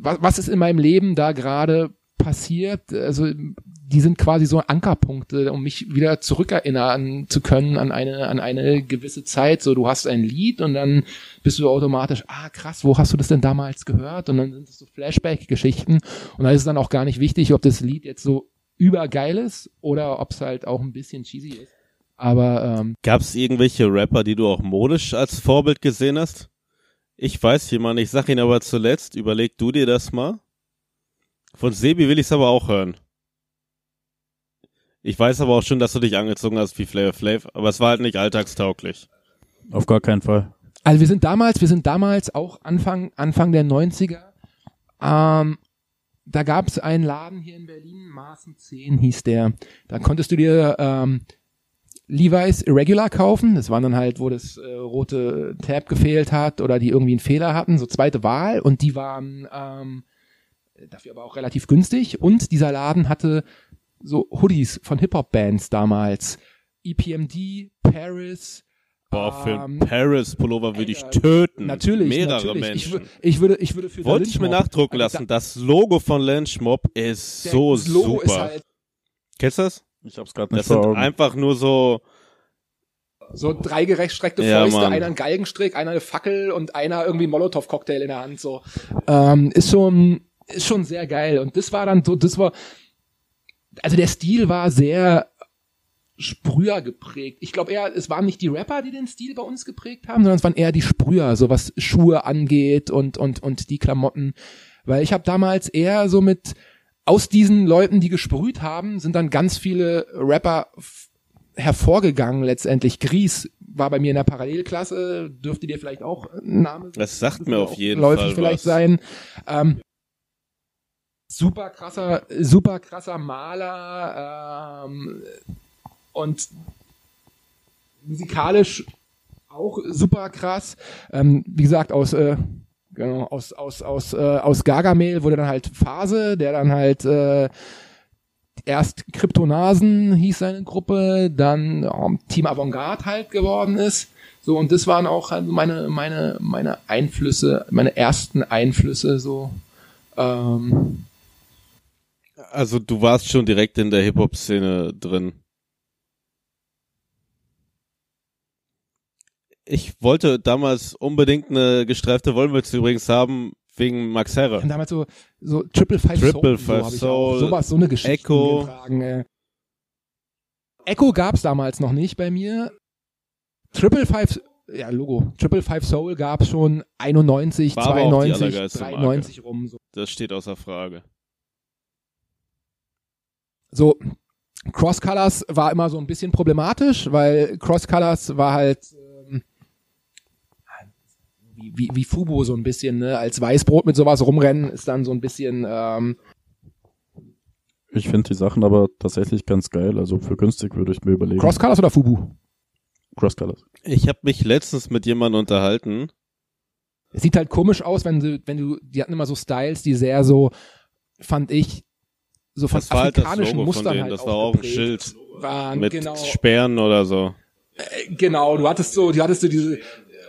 was, was ist in meinem Leben da gerade passiert. Also die sind quasi so Ankerpunkte, um mich wieder zurückerinnern zu können an eine, an eine gewisse Zeit. So, du hast ein Lied und dann bist du automatisch, ah krass, wo hast du das denn damals gehört? Und dann sind es so Flashback-Geschichten. Und da ist es dann auch gar nicht wichtig, ob das Lied jetzt so übergeil ist oder ob es halt auch ein bisschen cheesy ist. Aber ähm, Gab es irgendwelche Rapper, die du auch modisch als Vorbild gesehen hast? Ich weiß jemand, ich sag ihn aber zuletzt, überleg du dir das mal. Von Sebi will ich's aber auch hören. Ich weiß aber auch schon, dass du dich angezogen hast wie Flavor Flav, aber es war halt nicht alltagstauglich. Auf gar keinen Fall. Also wir sind damals, wir sind damals auch Anfang, Anfang der 90er. Ähm, da gab es einen Laden hier in Berlin, Maßen 10 hieß der. Da konntest du dir ähm, Levi's Irregular kaufen. Das waren dann halt, wo das äh, rote Tab gefehlt hat oder die irgendwie einen Fehler hatten, so zweite Wahl. Und die waren ähm, dafür aber auch relativ günstig. Und dieser Laden hatte so Hoodies von Hip-Hop-Bands damals. EPMD, Paris, Boah, für einen Ähm, Paris-Pullover würde ich töten. Natürlich, Mehrere natürlich. Menschen. Ich, ich würde, ich würde für Wollte ich mir nachdrucken lassen. Das Logo von Lynch Mob ist so das Logo super. ist halt Kennst du das? Ich hab's gerade nicht Das sind einfach nur so, so drei gerechtstreckte Ja, Fäuste, Mann. einer ein Galgenstrick, einer eine Fackel und einer irgendwie Molotow-Cocktail in der Hand. So ähm, ist schon, ist schon sehr geil. Und das war dann so, das war, also der Stil war sehr Sprüher geprägt. Ich glaube eher, es waren nicht die Rapper, die den Stil bei uns geprägt haben, sondern es waren eher die Sprüher, so was Schuhe angeht und und und die Klamotten. Weil ich habe damals eher so mit aus diesen Leuten, die gesprüht haben, sind dann ganz viele Rapper hervorgegangen letztendlich. Gries war bei mir in der Parallelklasse, dürfte dir vielleicht auch ein Name das sagt mir auf jeden läufig Fall vielleicht was. sein. Ähm, super krasser, super krasser Maler ähm, und musikalisch auch super krass. Ähm, wie gesagt, aus äh, genau, aus aus aus äh, aus Gargamel wurde dann halt Phase, der dann halt äh, erst Kryptonasen hieß seine Gruppe, dann ähm, Team Avantgarde halt geworden ist. So, und das waren auch halt meine, meine, meine Einflüsse, meine ersten Einflüsse, so. Ähm, Also du warst schon direkt in der Hip-Hop-Szene drin. Ich wollte damals unbedingt eine gestreifte Wollmütze übrigens haben, wegen Max Herre. haben damals so, so Triple Five Triple Soul, Five so Soul, sowas, so eine Geschichte Echo. getragen. Äh. Echo gab's damals noch nicht bei mir. Triple Five, ja, Logo. Triple Five Soul gab's schon 91, War aber auch die 92, allergeilste 93 rum, so. Das steht außer Frage. So Cross Colors war immer so ein bisschen problematisch, weil Cross Colors war halt ähm, wie, wie, wie Fubo so ein bisschen, ne? Als Weißbrot mit sowas rumrennen ist dann so ein bisschen ähm, Ich finde die Sachen aber tatsächlich ganz geil. Also für günstig würde ich mir überlegen. Cross Colors oder Fubu? Cross Colors. Ich habe mich letztens mit jemandem unterhalten. Es sieht halt komisch aus, wenn du, wenn du, die hatten immer so Styles, die sehr so, fand ich, so von Das war halt das afrikanischen von Mustern denen. halt Das war auch ein Schild waren. mit genau, Sperren oder so. genau, du hattest so, du hattest so diese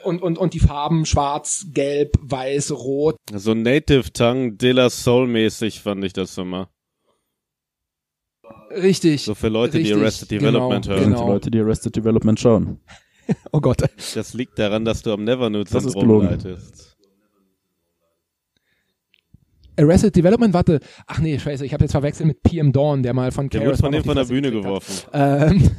und, und, und die Farben schwarz, gelb, weiß, rot. So Native Tongue, De La Soul mäßig fand ich das immer. Richtig. So für Leute, Richtig, die Arrested Development genau, hören. Sind genau. die Leute, die Arrested Development schauen. Oh Gott. Das liegt daran, dass du am Nevernude Das ist Syndrom gelogen. leidest. Arrested Development, warte. Ach nee, scheiße, ich habe jetzt verwechselt mit PM Dawn, der mal von Der wird von dem von der Bühne geworfen. Ähm,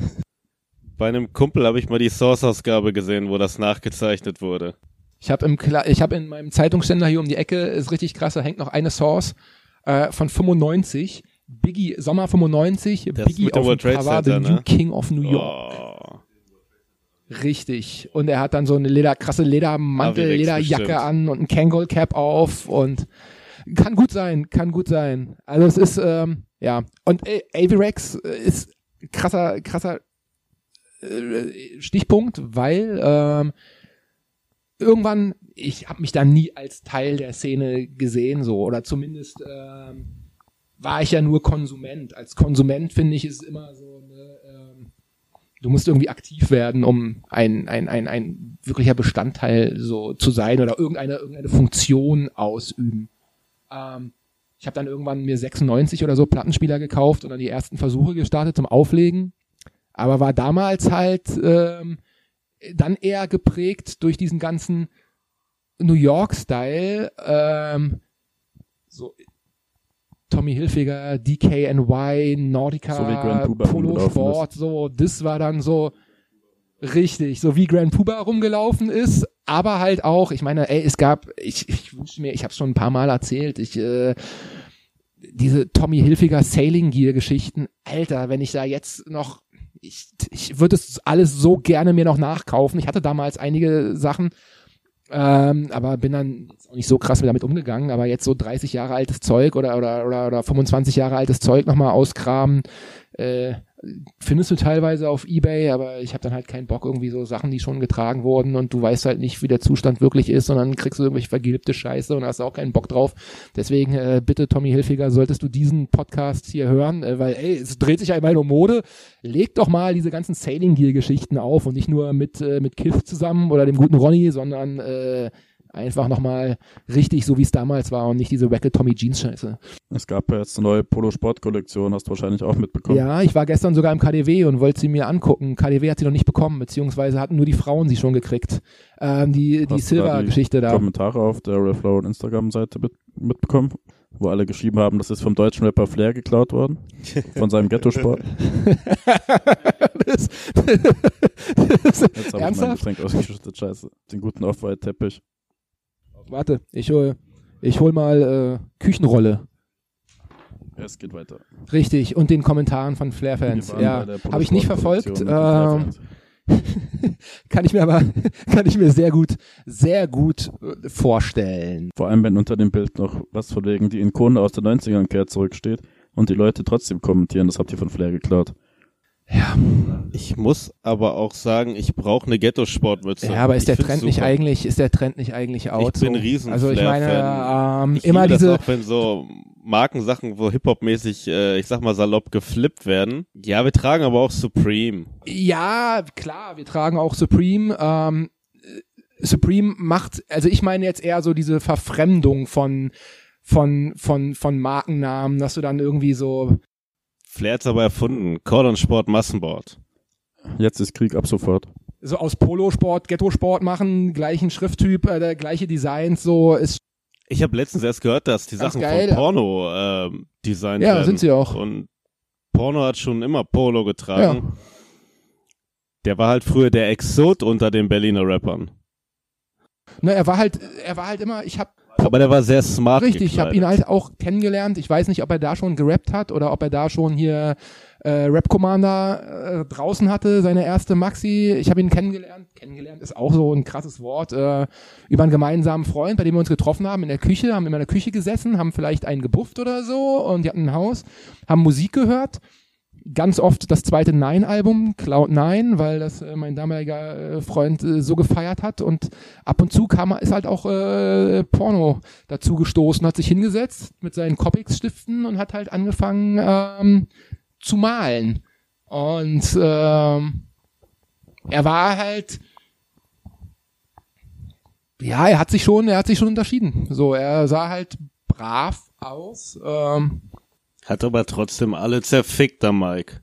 Bei einem Kumpel habe ich mal die Source-Ausgabe gesehen, wo das nachgezeichnet wurde. ich habe im Kla ich habe in meinem Zeitungsständer hier um die Ecke, ist richtig krass, da hängt noch eine Source äh, von 95. Biggie, Sommer 95, Das Biggie auf dem Cover, The New ne? King of New York. Oh. Richtig. Und er hat dann so eine Leder, krasse Ledermantel, Avirex Lederjacke bestimmt. an und ein Kangol Cap auf und kann gut sein, kann gut sein. Also es ist, ähm, ja. Und äh, Avirex äh, ist krasser, krasser äh, Stichpunkt, weil ähm, irgendwann, ich habe mich da nie als Teil der Szene gesehen, so, oder zumindest ähm, war ich ja nur Konsument. Als Konsument finde ich, es immer so, ne, ähm, du musst irgendwie aktiv werden, um ein, ein, ein, ein wirklicher Bestandteil so zu sein oder irgendeine, irgendeine Funktion ausüben. Ähm, ich habe dann irgendwann mir 96 oder so Plattenspieler gekauft und dann die ersten Versuche gestartet zum Auflegen. Aber war damals halt ähm, dann eher geprägt durch diesen ganzen New York-Style. Ähm, so Tommy Hilfiger, DKNY, Nordica, So Polo Sport, so, das war dann so richtig, so wie Grand Puba rumgelaufen ist, aber halt auch, ich meine, ey, es gab, ich, ich wünsche mir, ich habe schon ein paar Mal erzählt, ich äh, diese Tommy Hilfiger Sailing Gear Geschichten, Alter, wenn ich da jetzt noch ich, ich würde es alles so gerne mir noch nachkaufen. Ich hatte damals einige Sachen, ähm, aber bin dann auch nicht so krass damit umgegangen. Aber jetzt so 30 Jahre altes Zeug oder oder oder, oder 25 Jahre altes Zeug nochmal auskramen, äh, findest du teilweise auf Ebay, aber ich habe dann halt keinen Bock irgendwie so Sachen, die schon getragen wurden und du weißt halt nicht, wie der Zustand wirklich ist und dann kriegst du irgendwelche vergilbte Scheiße und hast auch keinen Bock drauf. Deswegen äh, bitte Tommy Hilfiger, solltest du diesen Podcast hier hören, äh, weil ey, es dreht sich einmal um Mode. Leg doch mal diese ganzen Sailing Gear Geschichten auf und nicht nur mit äh, mit Kiff zusammen oder dem guten Ronny, sondern äh, einfach nochmal richtig so wie es damals war und nicht diese wacke Tommy Jeans Scheiße. Es gab ja jetzt eine neue Polo-Sport-Kollektion, hast du wahrscheinlich auch mitbekommen. Ja, ich war gestern sogar im KDW und wollte sie mir angucken. KDW hat sie noch nicht bekommen, beziehungsweise hatten nur die Frauen sie schon gekriegt. Ähm, die die Hast du da die Silver-Geschichte da. Kommentare auf der Reflow und Instagram-Seite mit, mitbekommen, wo alle geschrieben haben, das ist vom deutschen Rapper Flair geklaut worden, von seinem Ghetto-Sport. das, das, Jetzt habe ich mein? Getränk ausgeschüttet, scheiße. Den guten Off-White-Teppich. Warte, ich hol, ich hol mal äh, Küchenrolle. Es geht weiter. Richtig, und den Kommentaren von Flair-Fans. Ja, der habe ich nicht verfolgt. Flair-Fans. kann ich mir aber, kann ich mir sehr gut, sehr gut äh, vorstellen. Vor allem, wenn unter dem Bild noch was von wegen die Ikone aus den 90ern kehrt zurücksteht und die Leute trotzdem kommentieren, das habt ihr von Flair geklaut. Ja, Ich muss aber auch sagen, ich brauche eine Ghetto-Sportmütze. ja aber ist Ich der Trend nicht eigentlich, ist der Trend nicht eigentlich out? Ich bin riesen Also ich meine, ähm, Ich immer diese, das auch, wenn so Markensachen, wo Hip-Hop-mäßig, äh, ich sag mal salopp, geflippt werden. Ja, wir tragen aber auch Supreme. Ja, klar, wir tragen auch Supreme. Ähm, äh, Supreme macht, also ich meine jetzt eher so diese Verfremdung von von von von Markennamen, dass du dann irgendwie so Flair hat's aber erfunden. Cordon Sport Massenboard. Jetzt ist Krieg ab sofort. so aus Polosport, Ghetto-Sport machen, gleichen Schrifttyp, äh, der gleiche Designs, so ist Ich habe letztens erst gehört, dass die Sachen geil. von Porno ähm, designt Ja, werden. sind sie auch. Und Porno hat schon immer Polo getragen. Der war halt früher der Exot unter den Berliner Rappern. ne, er war halt er war halt immer, ich habe Aber der war sehr smart Richtig, ich habe ihn halt auch kennengelernt. Ich weiß nicht, ob er da schon gerappt hat oder ob er da schon hier äh, Rap Commander äh, draußen hatte, seine erste Maxi. Ich habe ihn kennengelernt. Kennengelernt ist auch so ein krasses Wort. Äh, über einen gemeinsamen Freund, bei dem wir uns getroffen haben in der Küche, haben in meiner Küche gesessen, haben vielleicht einen gebufft oder so und die hatten ein Haus, haben Musik gehört. Ganz oft das zweite Nine-Album, Cloud Nine, weil das äh, mein damaliger äh, Freund äh, so gefeiert hat. Und ab und zu kam ist halt auch äh, Porno dazu gestoßen, hat sich hingesetzt mit seinen Copics-Stiften und hat halt angefangen ähm, zu malen. Und ähm, er war halt ja, er hat sich schon, er hat sich schon unterschieden. So, er sah halt brav aus. Ähm, Hat aber trotzdem alle zerfickt, der Mike.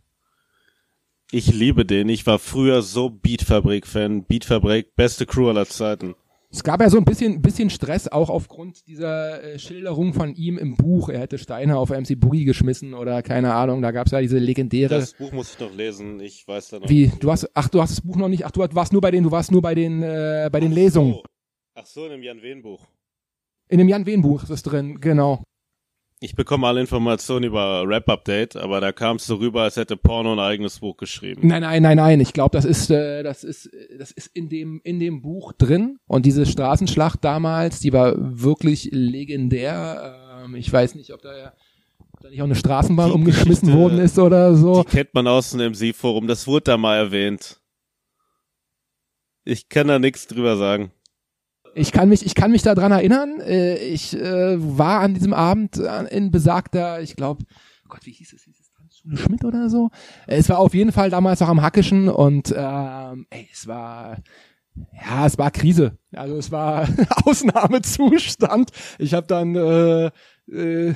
Ich liebe den. Ich war früher so Beatfabrik-Fan. Beatfabrik, beste Crew aller Zeiten. Es gab ja so ein bisschen, bisschen Stress auch aufgrund dieser äh, Schilderung von ihm im Buch. Er hätte Steine auf MC Boogie geschmissen oder keine Ahnung. Da gab es ja diese legendäre. Das Buch muss ich noch lesen. Ich weiß da noch. Wie? Du hast, ach, du hast das Buch noch nicht. Ach, du warst nur bei den, du warst nur bei den, äh, bei den Lesungen. Oh. Ach so, in dem Jan Wehn Buch. In dem Jan Wehn Buch ist das drin, genau. Ich bekomme alle Informationen über Rap Update, aber da kam es so rüber, als hätte Porno ein eigenes Buch geschrieben. Nein, nein, nein, nein. Ich glaube, das ist, äh, das ist, das ist in dem, in dem Buch drin. Und diese Straßenschlacht damals, die war wirklich legendär. Ähm, ich weiß nicht, ob da, ob da nicht auch eine Straßenbahn Die umgeschmissen Geschichte- worden ist oder so. Die kennt man aus dem MC-Forum, das wurde da mal erwähnt. Ich kann da nichts drüber sagen. Ich kann mich, ich kann mich daran erinnern. Äh, ich äh, war an diesem Abend äh, in besagter, ich glaube, Gott, wie hieß es? Hieß es Tanzschule Schmidt oder so? Äh, Es war auf jeden Fall damals auch am Hackischen und ähm, ey, es war ja, es war Krise. Also es war Ausnahmezustand. Ich habe dann äh, äh,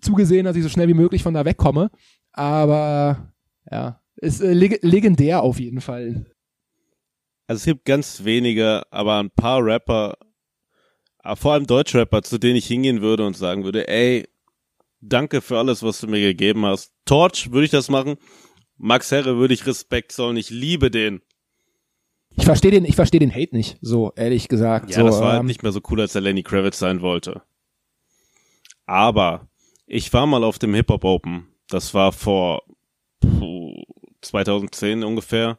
zugesehen, dass ich so schnell wie möglich von da wegkomme. Aber ja, ist äh, leg legendär auf jeden Fall. Also es gibt ganz wenige, aber ein paar Rapper, aber vor allem Deutschrapper, zu denen ich hingehen würde und sagen würde, ey, danke für alles, was du mir gegeben hast. Torch würde ich das machen. Max Herre würde ich Respekt zollen. Ich liebe den. Ich verstehe den, ich verstehe den Hate nicht, so ehrlich gesagt. Ja, so, das war halt ähm, nicht mehr so cool, als er Lenny Kravitz sein wollte. Aber ich war mal auf dem Hip Hop Open. Das war vor puh, 2010 ungefähr.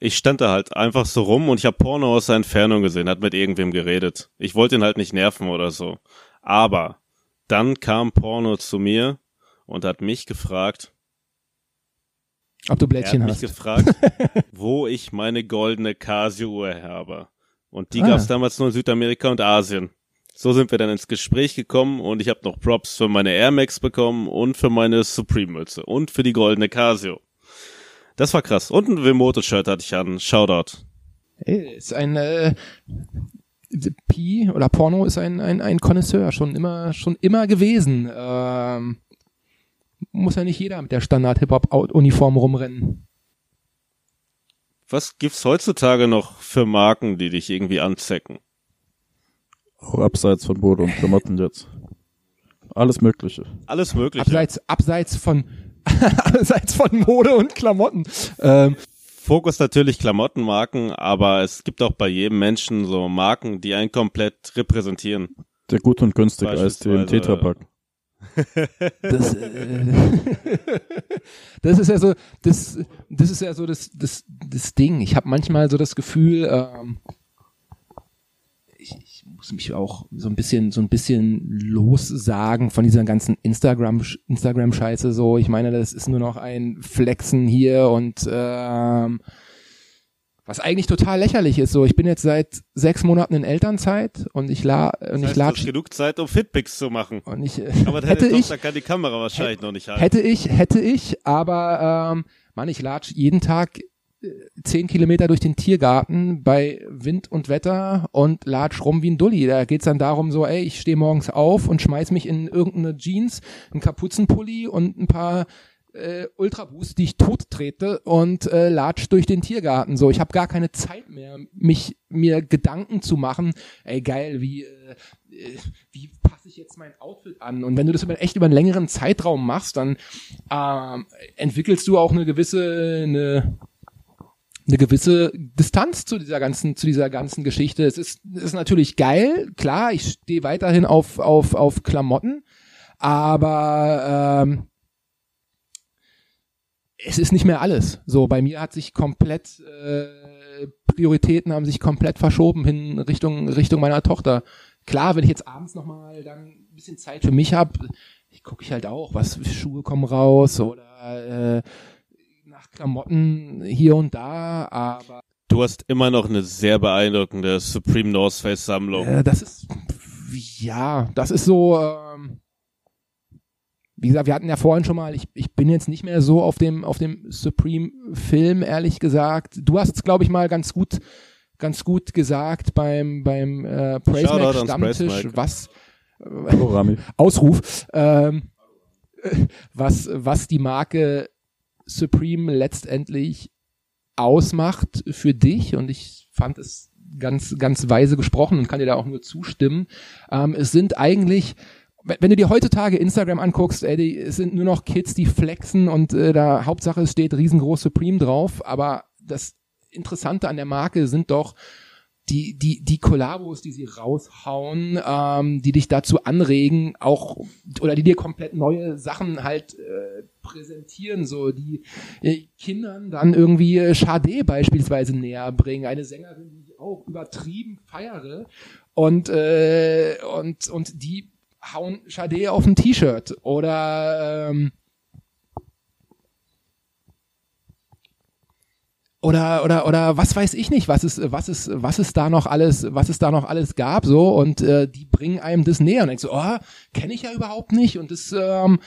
Ich stand da halt einfach so rum und ich habe Porno aus der Entfernung gesehen, hat mit irgendwem geredet. Ich wollte ihn halt nicht nerven oder so. Aber dann kam Porno zu mir und hat mich gefragt, ob du er hat Blättchen mich hast. gefragt, wo ich meine goldene Casio-Uhr habe. Und die Ah. gab's damals nur in Südamerika und Asien. So sind wir dann ins Gespräch gekommen und ich habe noch Props für meine Air Max bekommen und für meine Supreme-Mütze und für die goldene Casio. Das war krass. Und ein Wimoto-Shirt hatte ich an. Shoutout. Ey, ist ein äh, Pi oder Porno ist ein ein ein Connoisseur schon immer schon immer gewesen. Ähm, muss ja nicht jeder mit der Standard Hip Hop Uniform rumrennen. Was gibt's heutzutage noch für Marken, die dich irgendwie anzecken? Auch abseits von Mode und Klamotten jetzt. Alles Mögliche. Alles mögliche. Abseits abseits von abseits von Mode und Klamotten. Ähm, Fokus natürlich Klamottenmarken, aber es gibt auch bei jedem Menschen so Marken, die einen komplett repräsentieren. Der gut und günstig im Beispielsweise- Tetrapack. das, äh, das ist ja so, das, das ist ja so das, das, das Ding. Ich habe manchmal so das Gefühl, ähm, muss mich auch so ein bisschen, so ein bisschen lossagen von dieser ganzen Instagram, Instagram Scheiße. So, ich meine, das ist nur noch ein Flexen hier und ähm, was eigentlich total lächerlich ist. So, ich bin jetzt seit sechs Monaten in Elternzeit und ich la und Das ich heißt, hast latsch genug Zeit, um Fitpics zu machen. und ich äh, Aber hätte ich Tochter kann die Kamera wahrscheinlich noch nicht halten. Hätte ich, hätte ich, aber ähm, Mann, ich latsch jeden Tag zehn Kilometer durch den Tiergarten bei Wind und Wetter und latsch rum wie ein Dulli. Da geht's dann darum so, ey, ich stehe morgens auf und schmeiß mich in irgendeine Jeans, einen Kapuzenpulli und ein paar äh, Ultraboosts, die ich tot trete und äh, latsch durch den Tiergarten. So, ich habe gar keine Zeit mehr, mich mir Gedanken zu machen. Ey, geil, wie äh, äh, wie passe ich jetzt mein Outfit an? Und wenn du das über, echt über einen längeren Zeitraum machst, dann ähm, entwickelst du auch eine gewisse eine eine gewisse Distanz zu dieser ganzen zu dieser ganzen Geschichte. Es ist, ist natürlich geil, klar. Ich stehe weiterhin auf auf auf Klamotten, aber ähm, es ist nicht mehr alles. So, bei mir hat sich komplett äh, Prioritäten haben sich komplett verschoben hin Richtung Richtung meiner Tochter. Klar, wenn ich jetzt abends noch mal dann ein bisschen Zeit für mich habe, gucke ich halt auch, was Schuhe kommen raus oder äh, Klamotten hier und da, aber Du hast immer noch eine sehr beeindruckende Supreme North Face Sammlung. äh, das ist ja, das ist so ähm, wie gesagt, wir hatten ja vorhin schon mal, ich, ich bin jetzt nicht mehr so auf dem, auf dem Supreme-Film, ehrlich gesagt. Du hast es, glaube ich, mal ganz gut ganz gut gesagt beim beim äh, Praise Shoutout Mac ans Stammtisch, Praise Mac. was Hallo Rami. Ausruf, ähm, was, was die Marke Supreme letztendlich ausmacht für dich und ich fand es ganz, ganz weise gesprochen und kann dir da auch nur zustimmen. Ähm, es sind eigentlich wenn du dir heutzutage Instagram anguckst, ey, die, es sind nur noch Kids, die flexen und äh, da Hauptsache es steht riesengroß Supreme drauf, aber das Interessante an der Marke sind doch die, die, die Kollabos, die sie raushauen, ähm, die dich dazu anregen, auch, oder die dir komplett neue Sachen halt äh, präsentieren, so, die äh, Kindern dann irgendwie äh, Sade beispielsweise näher bringen, eine Sängerin, die ich auch übertrieben feiere, und, äh, und, und die hauen Sade auf ein T-Shirt, oder, ähm, oder oder oder was weiß ich nicht, was es was es was es da noch alles was es da noch alles gab so und äh, die bringen einem das näher. Und denkst so, oh, kenne ich ja überhaupt nicht. Und das ähm,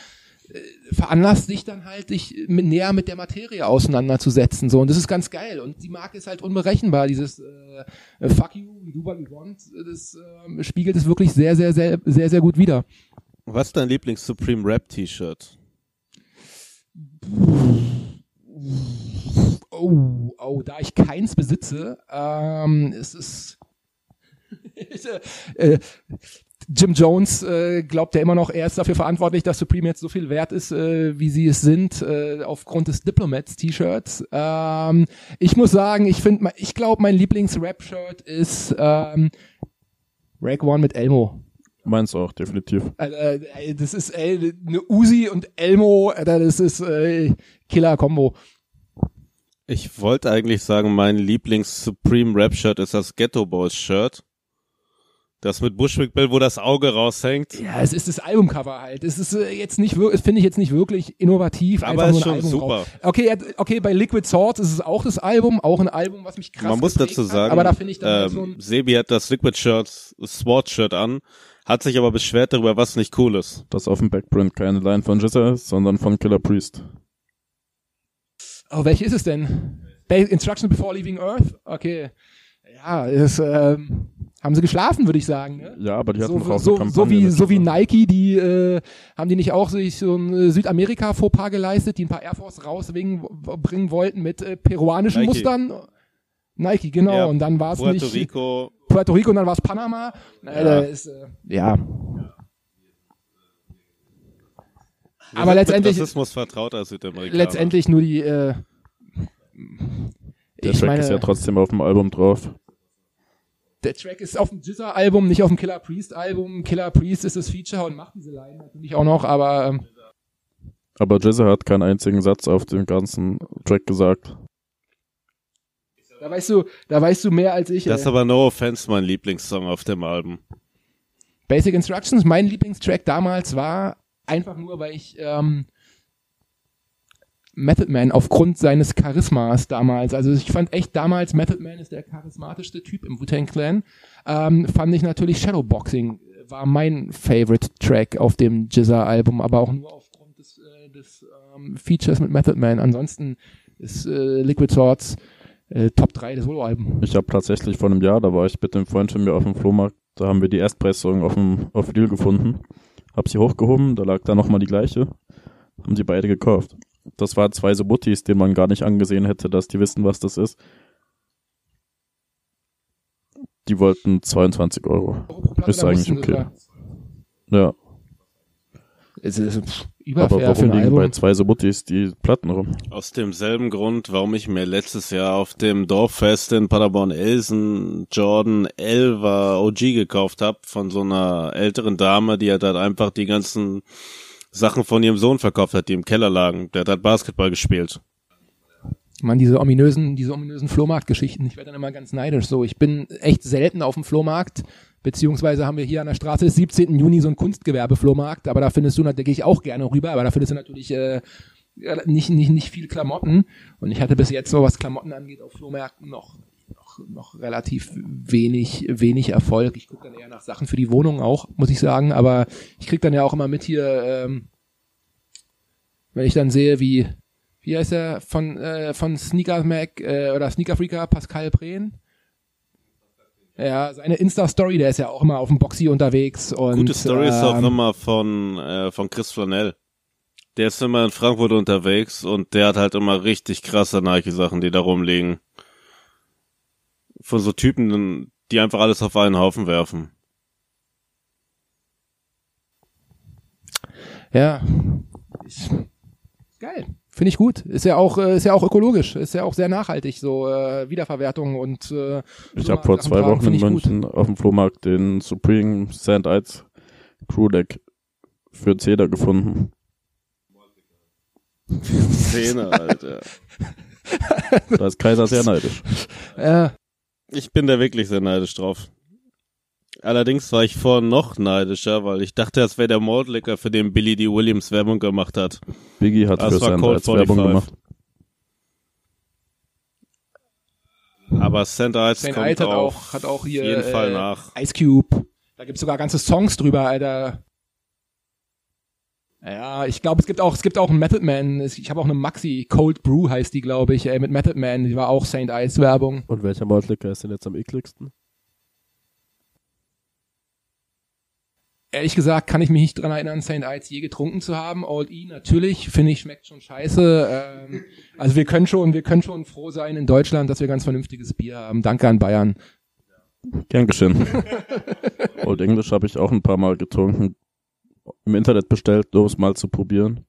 äh, veranlasst dich dann halt dich mit, näher mit der Materie auseinanderzusetzen so. Und das ist ganz geil. Und die Marke ist halt unberechenbar. Dieses äh, fuck you we do what we want das äh, spiegelt es wirklich sehr sehr sehr sehr sehr gut wider. Was ist dein Lieblings-Supreme Rap-T-Shirt? Oh, oh, da ich keins besitze, ähm, es ist äh, Jim Jones äh, glaubt ja immer noch, er ist dafür verantwortlich, dass Supreme jetzt so viel wert ist, äh, wie sie es sind, äh, aufgrund des Diplomats-T-Shirts. Ähm, ich muss sagen, ich finde, ich glaube, mein Lieblings-Rap-Shirt ist ähm, Rag One mit Elmo. Meins auch, definitiv. Äh, äh, das ist ey, eine Uzi und Elmo, das ist äh, Killer-Kombo. Ich wollte eigentlich sagen, mein Lieblings-Supreme Rap-Shirt ist das Ghetto Boys Shirt. Das mit Bushwick Bill, wo das Auge raushängt. Ja, es ist das Albumcover halt. Es ist äh, jetzt nicht wirklich, finde ich jetzt nicht wirklich innovativ. Aber einfach ist nur ein schon Album super. drauf. Okay, okay, bei Liquid Swords ist es auch das Album, auch ein Album, was mich krass Man muss dazu hat, sagen, aber da finde ich dann halt so ähm, ein, Sebi hat das Liquid Shirt, Sword Shirt an, hat sich aber beschwert darüber, was nicht cool ist. Dass auf dem Backprint keine Line von Jizza ist, sondern von Killer Priest. Oh, welche ist es denn? Ba Instructions Before Leaving Earth? Okay. Ja, ist, ähm, haben sie geschlafen, würde ich sagen. Ne? Ja, aber die hatten So, auch so, eine so, Kampagne wie, so wie. Nike, die äh, haben die nicht auch sich so ein äh, Südamerika-Fauxpas geleistet, die ein paar Air Force rausbringen bringen wollten mit äh, peruanischen Nike. Mustern? Nike, genau. Ja, und dann war es Puerto nicht Rico, Puerto Rico und dann war es Panama. Äh, da ist, äh, ja. Wir Aber letztendlich- Mit Rassismus vertraut als Südamerikaner. Letztendlich nur die. Äh, Der ich Track meine, ist ja trotzdem auf dem Album drauf. der Track ist auf dem Jizza-Album, nicht auf dem Killer Priest-Album. Killer Priest ist das Feature und macht diese Line natürlich auch noch, aber ähm, Aber Jizza hat keinen einzigen Satz auf dem ganzen Track gesagt. da weißt du, da weißt du mehr als ich. Das ist ey. aber No Offense mein Lieblingssong auf dem Album. Basic Instructions, mein Lieblingstrack damals war einfach nur, weil ich ähm, Method Man aufgrund seines Charismas damals, also ich fand echt damals Method Man ist der charismatischste Typ im Wu-Tang Clan, ähm, fand ich natürlich Shadowboxing war mein Favorite Track auf dem Jizza Album, aber auch nur aufgrund des, äh, des ähm, Features mit Method Man. Ansonsten ist äh, Liquid Swords äh, Top 3 des Soloalbum. Ich habe tatsächlich vor einem Jahr, da war ich mit dem Freund von mir auf dem Flohmarkt, da haben wir die Erstpressung auf dem auf Vinyl gefunden. Hab sie hochgehoben, da lag da nochmal die gleiche. Haben sie beide gekauft. Das waren zwei so Muttis, denen man gar nicht angesehen hätte, dass die wissen, was das ist. Die wollten 22 Euro. Ist eigentlich okay. Ja, Es ist pff, überfair für warum ein liegen bei Album. zwei so Muttis die Platten rum? Aus demselben Grund, warum ich mir letztes Jahr auf dem Dorffest in Paderborn-Elsen Jordan 11er OG gekauft habe von so einer älteren Dame, die hat halt einfach die ganzen Sachen von ihrem Sohn verkauft hat, die im Keller lagen. Der hat halt Basketball gespielt. Man, diese ominösen, diese ominösen Flohmarktgeschichten, ich werde dann immer ganz neidisch. So, ich bin echt selten auf dem Flohmarkt, beziehungsweise haben wir hier an der Straße des 17. Juni so einen Kunstgewerbe-Flohmarkt, aber da findest du, da gehe ich auch gerne rüber, aber da findest du natürlich äh, nicht, nicht, nicht viel Klamotten. Und ich hatte bis jetzt so, was Klamotten angeht, auf Flohmärkten noch, noch, noch relativ wenig, wenig Erfolg. Ich gucke dann eher nach Sachen für die Wohnung auch, muss ich sagen, aber ich krieg dann ja auch immer mit hier, ähm, wenn ich dann sehe, wie wie heißt er von äh, von Sneaker Mac äh, oder Sneaker Freaker Pascal Prehn Ja, seine Insta-Story, der ist ja auch immer auf dem Boxy unterwegs. Und, Gute Story ist auch ähm, immer von, äh, von Chris Flanell. Der ist immer in Frankfurt unterwegs und der hat halt immer richtig krasse Nike-Sachen, die da rumliegen. Von so Typen, die einfach alles auf einen Haufen werfen. Ja. Geil. Finde ich gut. Ist ja auch, äh, ist ja auch ökologisch. Ist ja auch sehr nachhaltig, so äh, Wiederverwertung und äh, Ich habe vor zwei tragen, Wochen in ich gut. München auf dem Flohmarkt den Supreme Sand Ice Crew Deck für Zeder gefunden. Szene, Alter. Da ist Kaiser sehr neidisch. Äh, Ich bin da wirklich sehr neidisch drauf. Allerdings war ich vorhin noch neidischer, weil ich dachte, das wäre der Mordlicker, für den Billy D. Williams Werbung gemacht hat. Biggie hat Das für war Sand Colt Ice Werbung 45. gemacht. Aber St. Ice Saint kommt Ice hat auch, auch, hat auch hier jeden Fall äh, nach. Ice Cube. Da gibt's sogar ganze Songs drüber, Alter. Ja, ich glaube, es gibt auch, es gibt auch einen Method Man. Ich habe auch eine Maxi Cold Brew heißt die, glaube ich, ey, mit Method Man. Die war auch Saint Ice Werbung. Und welcher Maltlicker ist denn jetzt am ekligsten? Ehrlich gesagt kann ich mich nicht dran erinnern, Saint Ice je getrunken zu haben. Old E natürlich, finde ich, schmeckt schon scheiße. Ähm, also wir können schon, wir können schon froh sein in Deutschland, dass wir ganz vernünftiges Bier haben. Danke an Bayern. Gern geschehen. Old English habe ich auch ein paar Mal getrunken. Im Internet bestellt, nur um es mal zu probieren.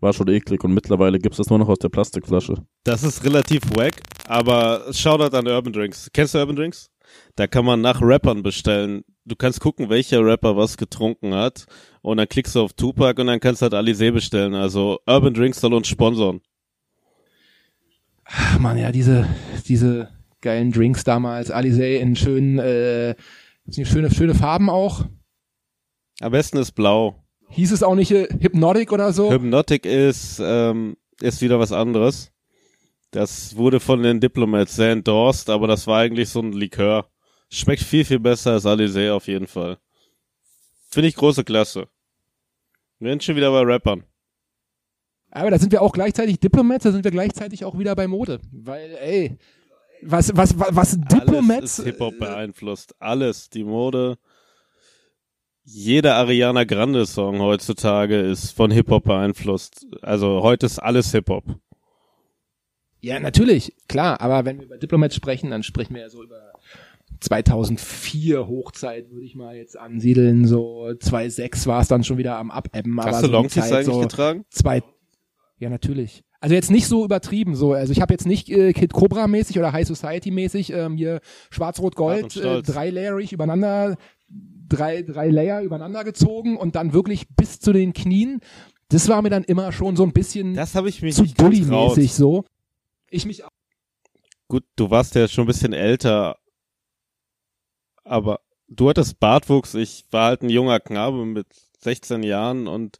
War schon eklig und mittlerweile gibt's das nur noch aus der Plastikflasche. Das ist relativ wack, aber Shoutout an Urban Drinks. Kennst du Urban Drinks? Da kann man nach Rappern bestellen. Du kannst gucken, welcher Rapper was getrunken hat und dann klickst du auf Tupac und dann kannst du halt Alizé bestellen. Also Urban Drinks soll uns sponsoren. Ach man, ja, diese, diese geilen Drinks damals, Alizé in schönen, äh, schöne, schöne Farben auch. Am besten ist blau. Hieß es auch nicht äh, Hypnotic oder so? Hypnotic ist, ähm, ist wieder was anderes. Das wurde von den Diplomats sehr endorsed, aber das war eigentlich so ein Likör. Schmeckt viel, viel besser als Alizé auf jeden Fall. Finde ich große Klasse. Wir sind schon wieder bei Rappern. Aber da sind wir auch gleichzeitig Diplomats, da sind wir gleichzeitig auch wieder bei Mode. Weil, ey, was, was, was, was Diplomats. Alles ist Hip-Hop beeinflusst. Alles. Die Mode. Jeder Ariana Grande Song heutzutage ist von Hip-Hop beeinflusst. Also heute ist alles Hip-Hop. Ja, natürlich, klar, aber wenn wir über Diplomats sprechen, dann sprechen wir ja so über 2004 Hochzeit, würde ich mal jetzt ansiedeln. So 2006 war es dann schon wieder am Abebben. aber Hast du so die Longtees eigentlich so getragen? Zwei, ja, natürlich. Also jetzt nicht so übertrieben so. Also ich habe jetzt nicht äh, Kid Cobra mäßig oder High Society mäßig ähm, hier Schwarz-Rot-Gold äh, dreilayerig übereinander, drei drei Layer übereinander gezogen und dann wirklich bis zu den Knien. Das war mir dann immer schon so ein bisschen Das ich mich zu getraut. Dulli-mäßig so. Ich mich auch. Gut, du warst ja schon ein bisschen älter, aber du hattest Bartwuchs. Ich war halt ein junger Knabe mit 16 Jahren und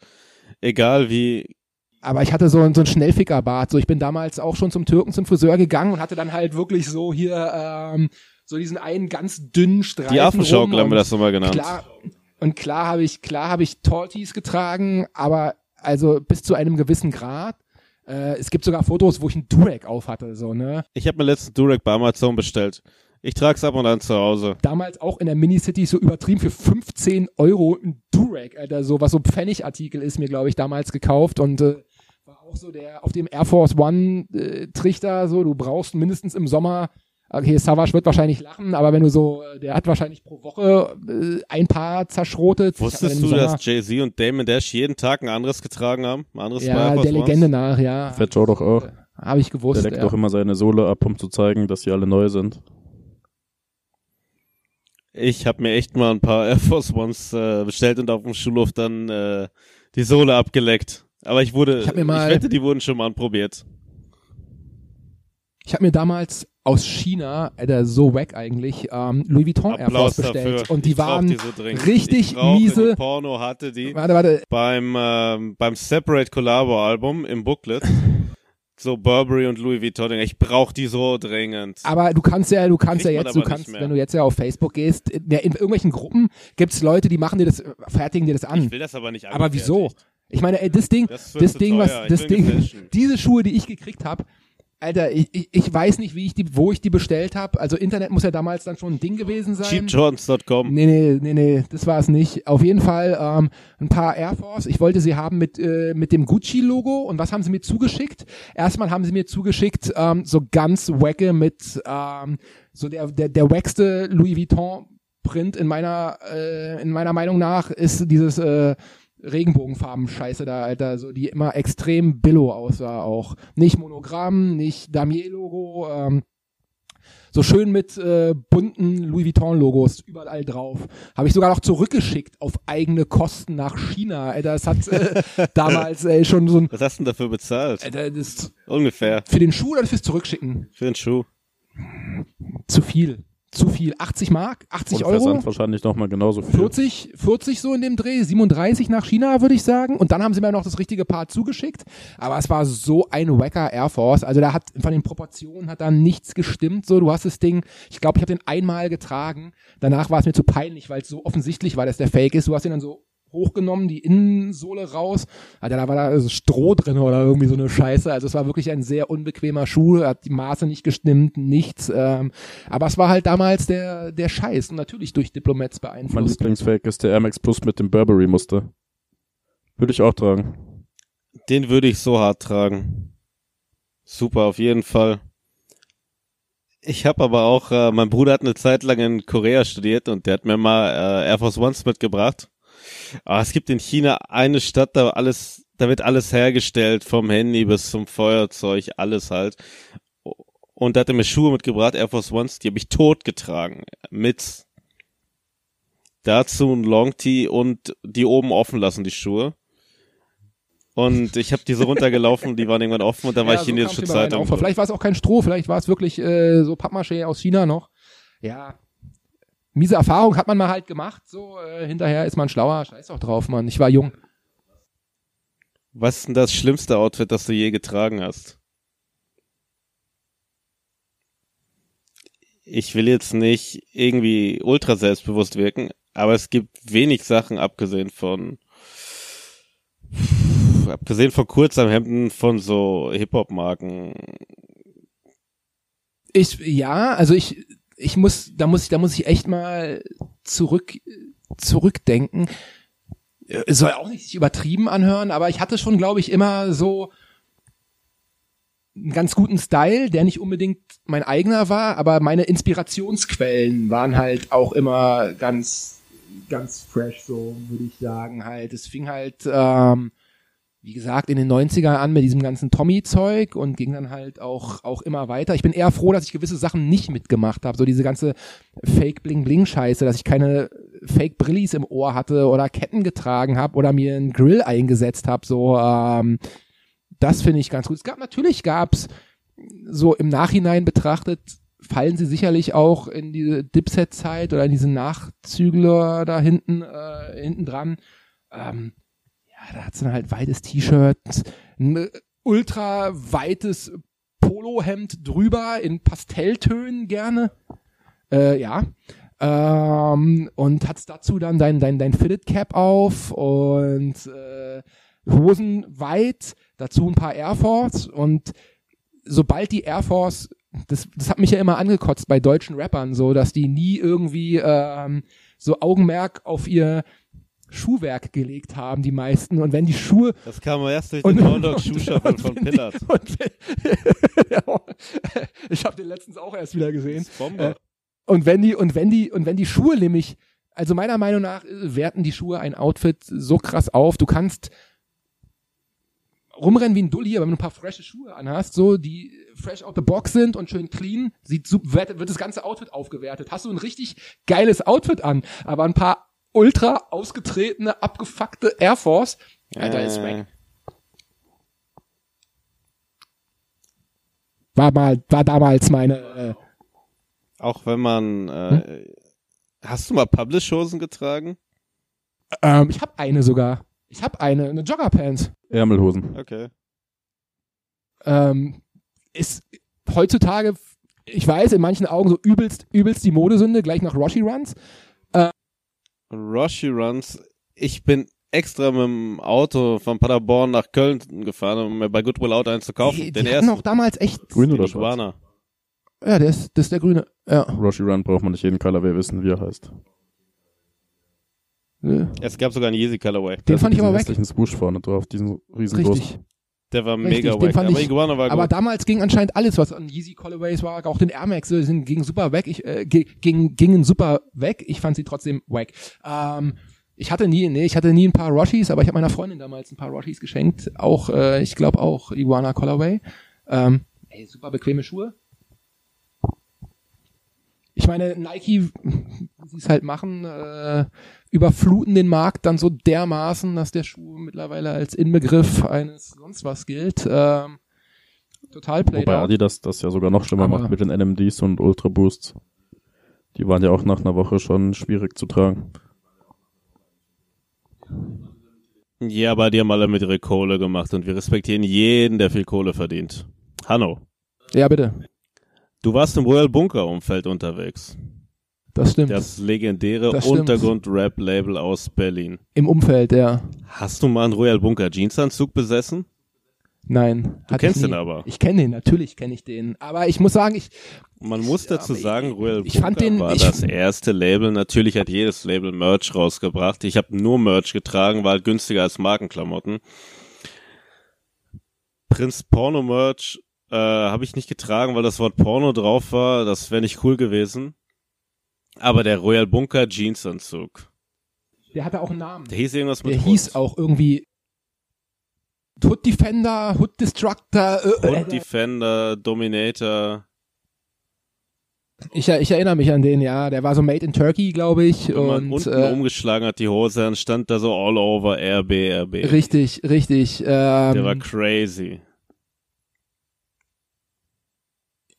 egal wie, Aber ich hatte so, ein- so ein Schnellfickerbart. So, ich bin damals auch schon zum Türken zum Friseur gegangen und hatte dann halt wirklich so hier ähm, so diesen einen ganz dünnen Streifen. die Affenschaukel haben wir das immer genannt. Klar, und klar habe ich, klar habe ich Tortis getragen, aber also bis zu einem gewissen Grad. Äh, es gibt sogar Fotos, wo ich einen Durek auf hatte, so, ne? Ich habe mir letzten Durek bei Amazon bestellt. Ich trag's ab und an zu Hause. Damals auch in der Minicity so übertrieben für 15 Euro ein Durek, Alter, so, was so ein Pfennigartikel ist, mir, glaube ich, damals gekauft und äh, war auch so der auf dem Air Force One äh, Trichter, so, du brauchst mindestens im Sommer, okay, Savage wird wahrscheinlich lachen, aber wenn du so, äh, der hat wahrscheinlich pro Woche äh, ein paar zerschrotet. Wusstest du, Sommer- dass Jay-Z und Damon Dash jeden Tag ein anderes getragen haben? Ein anderes Ja, Air Force der? Legende nach, ja. Fat Joe doch auch. Habe ich gewusst. Der deckt ja. doch immer seine Sohle ab, um zu zeigen, dass sie alle neu sind. Ich habe mir echt mal ein paar Air Force Ones äh, bestellt und auf dem Schulhof dann äh, die Sohle abgeleckt. Aber ich wurde, Ich hab mir mal- wette, die wurden schon mal anprobiert. Ich habe mir damals aus China, Alter, so wack eigentlich, ähm, Louis Vuitton Air Force Applaus bestellt. dafür. Und die ich waren die so dringend. richtig ich miese- Die Porno hatte die Warte, warte. beim ähm, beim Separate Collabo Album im Booklet. So Burberry und Louis Vuitton. Ich brauche die so dringend. Aber du kannst ja, du kannst ja Kriegt man jetzt, du kannst, wenn du jetzt ja auf Facebook gehst, in, in irgendwelchen Gruppen gibt's Leute, die machen dir das, fertigen dir das Ich an. will das aber nicht Aber wieso? Ich meine, ey, das Ding, Das das, Ding, was, teuer. Ich das Ding, diese Schuhe, die ich gekriegt habe, Alter, ich, ich, ich weiß nicht, wie ich die, wo ich die bestellt habe. Also Internet muss ja damals dann schon ein Ding gewesen sein. Cheapjordans.com. Nee, nee, nee, nee, das war es nicht. Auf jeden Fall ähm, ein paar Air Force. Ich wollte sie haben mit, äh, mit dem Gucci-Logo. Und was haben sie mir zugeschickt? Erstmal haben sie mir zugeschickt ähm, so ganz wacke mit ähm, so der, der, der wackste Louis Vuitton Print in meiner, äh, in meiner Meinung nach ist dieses äh, Regenbogenfarben-Scheiße da, Alter, so die immer extrem billo aussah auch. Nicht Monogramm, nicht Damier-Logo, ähm, so schön mit äh, bunten Louis Vuitton-Logos überall drauf. Habe ich sogar noch zurückgeschickt auf eigene Kosten nach China. Alter, das hat äh, damals äh, schon so ein. Was hast du denn dafür bezahlt? Alter, das, Ungefähr. für den Schuh oder fürs Zurückschicken? Für den Schuh. Zu viel. Zu viel. 80 Mark? 80 Und Euro? Versand wahrscheinlich nochmal genauso viel. 40, 40 so in dem Dreh, 37 nach China, würde ich sagen. Und dann haben sie mir noch das richtige Paar zugeschickt. Aber es war so ein wacker Air Force. Also da hat von den Proportionen hat da nichts gestimmt. So, du hast das Ding, ich glaube, ich habe den einmal getragen. Danach war es mir zu peinlich, weil es so offensichtlich war, dass der Fake ist. Du hast ihn dann so hochgenommen, die Innensohle raus. Alter, da war da also Stroh drin oder irgendwie so eine Scheiße. Also es war wirklich ein sehr unbequemer Schuh, hat die Maße nicht gestimmt, nichts. Ähm, aber es war halt damals der, der Scheiß und natürlich durch Diplomats Mein beeinflusst. Lieblingsfake ist der Air Max Plus mit dem Burberry-Muster. Würde ich auch tragen. Den würde ich so hart tragen. Super, auf jeden Fall. Ich habe aber auch, äh, mein Bruder hat eine Zeit lang in Korea studiert und der hat mir mal äh, Air Force Ones mitgebracht. Aber es gibt in China eine Stadt, da alles, da wird alles hergestellt, vom Handy bis zum Feuerzeug, alles halt. Und da hat er mir Schuhe mitgebracht, Air Force Ones, die habe ich tot getragen. Mit dazu ein Long Tee und die oben offen lassen, die Schuhe. Und ich habe diese runtergelaufen, die waren irgendwann offen und dann war Ja, ich so chinesische auf. Vielleicht war es auch kein Stroh, vielleicht war es wirklich äh, so Pappmaché aus China noch. Ja. Miese Erfahrung hat man mal halt gemacht, so äh, hinterher ist man schlauer, scheiß doch drauf, Mann. Ich war jung. Was ist denn das schlimmste Outfit, das du je getragen hast? Ich will jetzt nicht irgendwie ultra selbstbewusst wirken, aber es gibt wenig Sachen, abgesehen von abgesehen von Kurzarmhemden von so Hip-Hop-Marken. Ich, ja, also ich, ich muss, da muss ich, da muss ich echt mal zurück, zurückdenken. Es soll auch nicht übertrieben anhören, aber ich hatte schon, glaube ich, immer so einen ganz guten Style, der nicht unbedingt mein eigener war, aber meine Inspirationsquellen waren halt auch immer ganz, ganz fresh, so würde ich sagen halt. Es fing halt, ähm, wie gesagt, in den 90ern an mit diesem ganzen Tommy-Zeug und ging dann halt auch, auch immer weiter. Ich bin eher froh, dass ich gewisse Sachen nicht mitgemacht habe. So diese ganze Fake-Bling-Bling-Scheiße, dass ich keine Fake-Brillis im Ohr hatte oder Ketten getragen habe oder mir einen Grill eingesetzt habe. So, ähm, das finde ich ganz gut. Es gab natürlich gab's so im Nachhinein betrachtet, fallen sie sicherlich auch in diese Dipset-Zeit oder in diesen Nachzügler da hinten, äh, hinten dran. Ähm, da hat's dann halt weites T-Shirt, ein ultra weites Polohemd drüber in Pastelltönen gerne. Äh, ja. Ähm, und hat's dazu dann dein, dein, dein Fitted Cap auf und äh, Hosen weit, dazu ein paar Air Force und sobald die Air Force, das, das hat mich ja immer angekotzt bei deutschen Rappern, so, dass die nie irgendwie ähm, so Augenmerk auf ihr Schuhwerk gelegt haben, die meisten. Und wenn die Schuhe Das kam erst durch den Down Dog und- Schuhschaffel und von Pillard. Ich habe den letztens auch erst wieder gesehen. Äh, Und wenn die und wenn die und wenn die Schuhe nämlich, also meiner Meinung nach äh, werten die Schuhe ein Outfit so krass auf. Du kannst rumrennen wie ein Dulli, aber wenn du ein paar frische Schuhe anhast, so die fresh out the box sind und schön clean, sieht super, wird das ganze Outfit aufgewertet. Hast du ein richtig geiles Outfit an, aber ein paar ultra ausgetretene, abgefuckte Air Force, Alter, ist Äh, weg. War mal, war damals meine, äh, Auch wenn man, äh, hast du mal Publish-Hosen getragen? ähm, ich habe eine sogar. Ich habe eine, eine Joggerpants. Ärmelhosen. Okay. ähm, ist heutzutage, ich weiß, in manchen Augen so übelst, übelst die Modesünde, gleich nach Roshi Runs. Roshi Runs, ich bin extra mit dem Auto von Paderborn nach Köln gefahren, um mir bei Goodwill Auto einen zu kaufen. Die, Den die hatten ersten. auch damals echt. Grün oder schwarz? Ja, der ist, das ist der grüne. Ja. Roshi Run braucht man nicht jeden Colorway wissen, wie er heißt. Ja. Es gab sogar einen Yeezy Colorway. Den fand ich aber weg. hässlichen Swoosh vorne drauf, diesen riesengroßen. Richtig. Der war Richtig, mega wack. Aber ich- Iguana war Aber gut. damals ging anscheinend alles, was an Yeezy Colorways war, auch den Air Max, sind, ging super weg. Ich, äh, ging, gingen super weg. Ich fand sie trotzdem wack. Ähm, ich hatte nie, nee, ich hatte nie ein paar Roshis, aber ich habe meiner Freundin damals ein paar Roshis geschenkt. Auch, äh, ich glaube auch Iguana Colorway. Ähm, ey, super bequeme Schuhe. Ich meine, Nike, wie sie es halt machen, äh, überfluten den Markt dann so dermaßen, dass der Schuh mittlerweile als Inbegriff eines sonst was gilt. Ähm, total played Wobei out. Adidas das ja sogar noch schlimmer Aber- macht mit den NMDs und Ultra Boosts. Die waren ja auch nach einer Woche schon schwierig zu tragen. Ja, aber die haben alle mit ihrer Kohle gemacht und wir respektieren jeden, der viel Kohle verdient. Hanno, Ja, bitte. Du warst im Royal Bunker Umfeld unterwegs. Das stimmt. Das legendäre. Untergrund-Rap-Label aus Berlin. Im Umfeld, ja. Hast du mal einen Royal Bunker Jeansanzug besessen? Nein. Du kennst den aber. Ich kenne den, natürlich kenne ich den. Aber ich muss sagen, ich, Man muss dazu sagen, Royal ich Bunker den- war ich- das erste Label. Natürlich hat jedes Label Merch rausgebracht. Ich habe nur Merch getragen, war halt günstiger als Markenklamotten. Prinz Porno Merch äh, habe ich nicht getragen, weil das Wort Porno drauf war. Das wäre nicht cool gewesen. Aber der Royal Bunker Jeansanzug, der hatte auch einen Namen. der hieß irgendwas mit Der Hund. hieß auch irgendwie Hood Defender, Hood Destructor. Äh, Hund äh, Defender, Dominator. ich, ich erinnere mich an den, ja. Der war so made in Turkey, glaube ich. Wenn man Und unten äh, umgeschlagen hat, die Hose, dann stand da so all over RB, RB. richtig, richtig. Ähm, Der war crazy.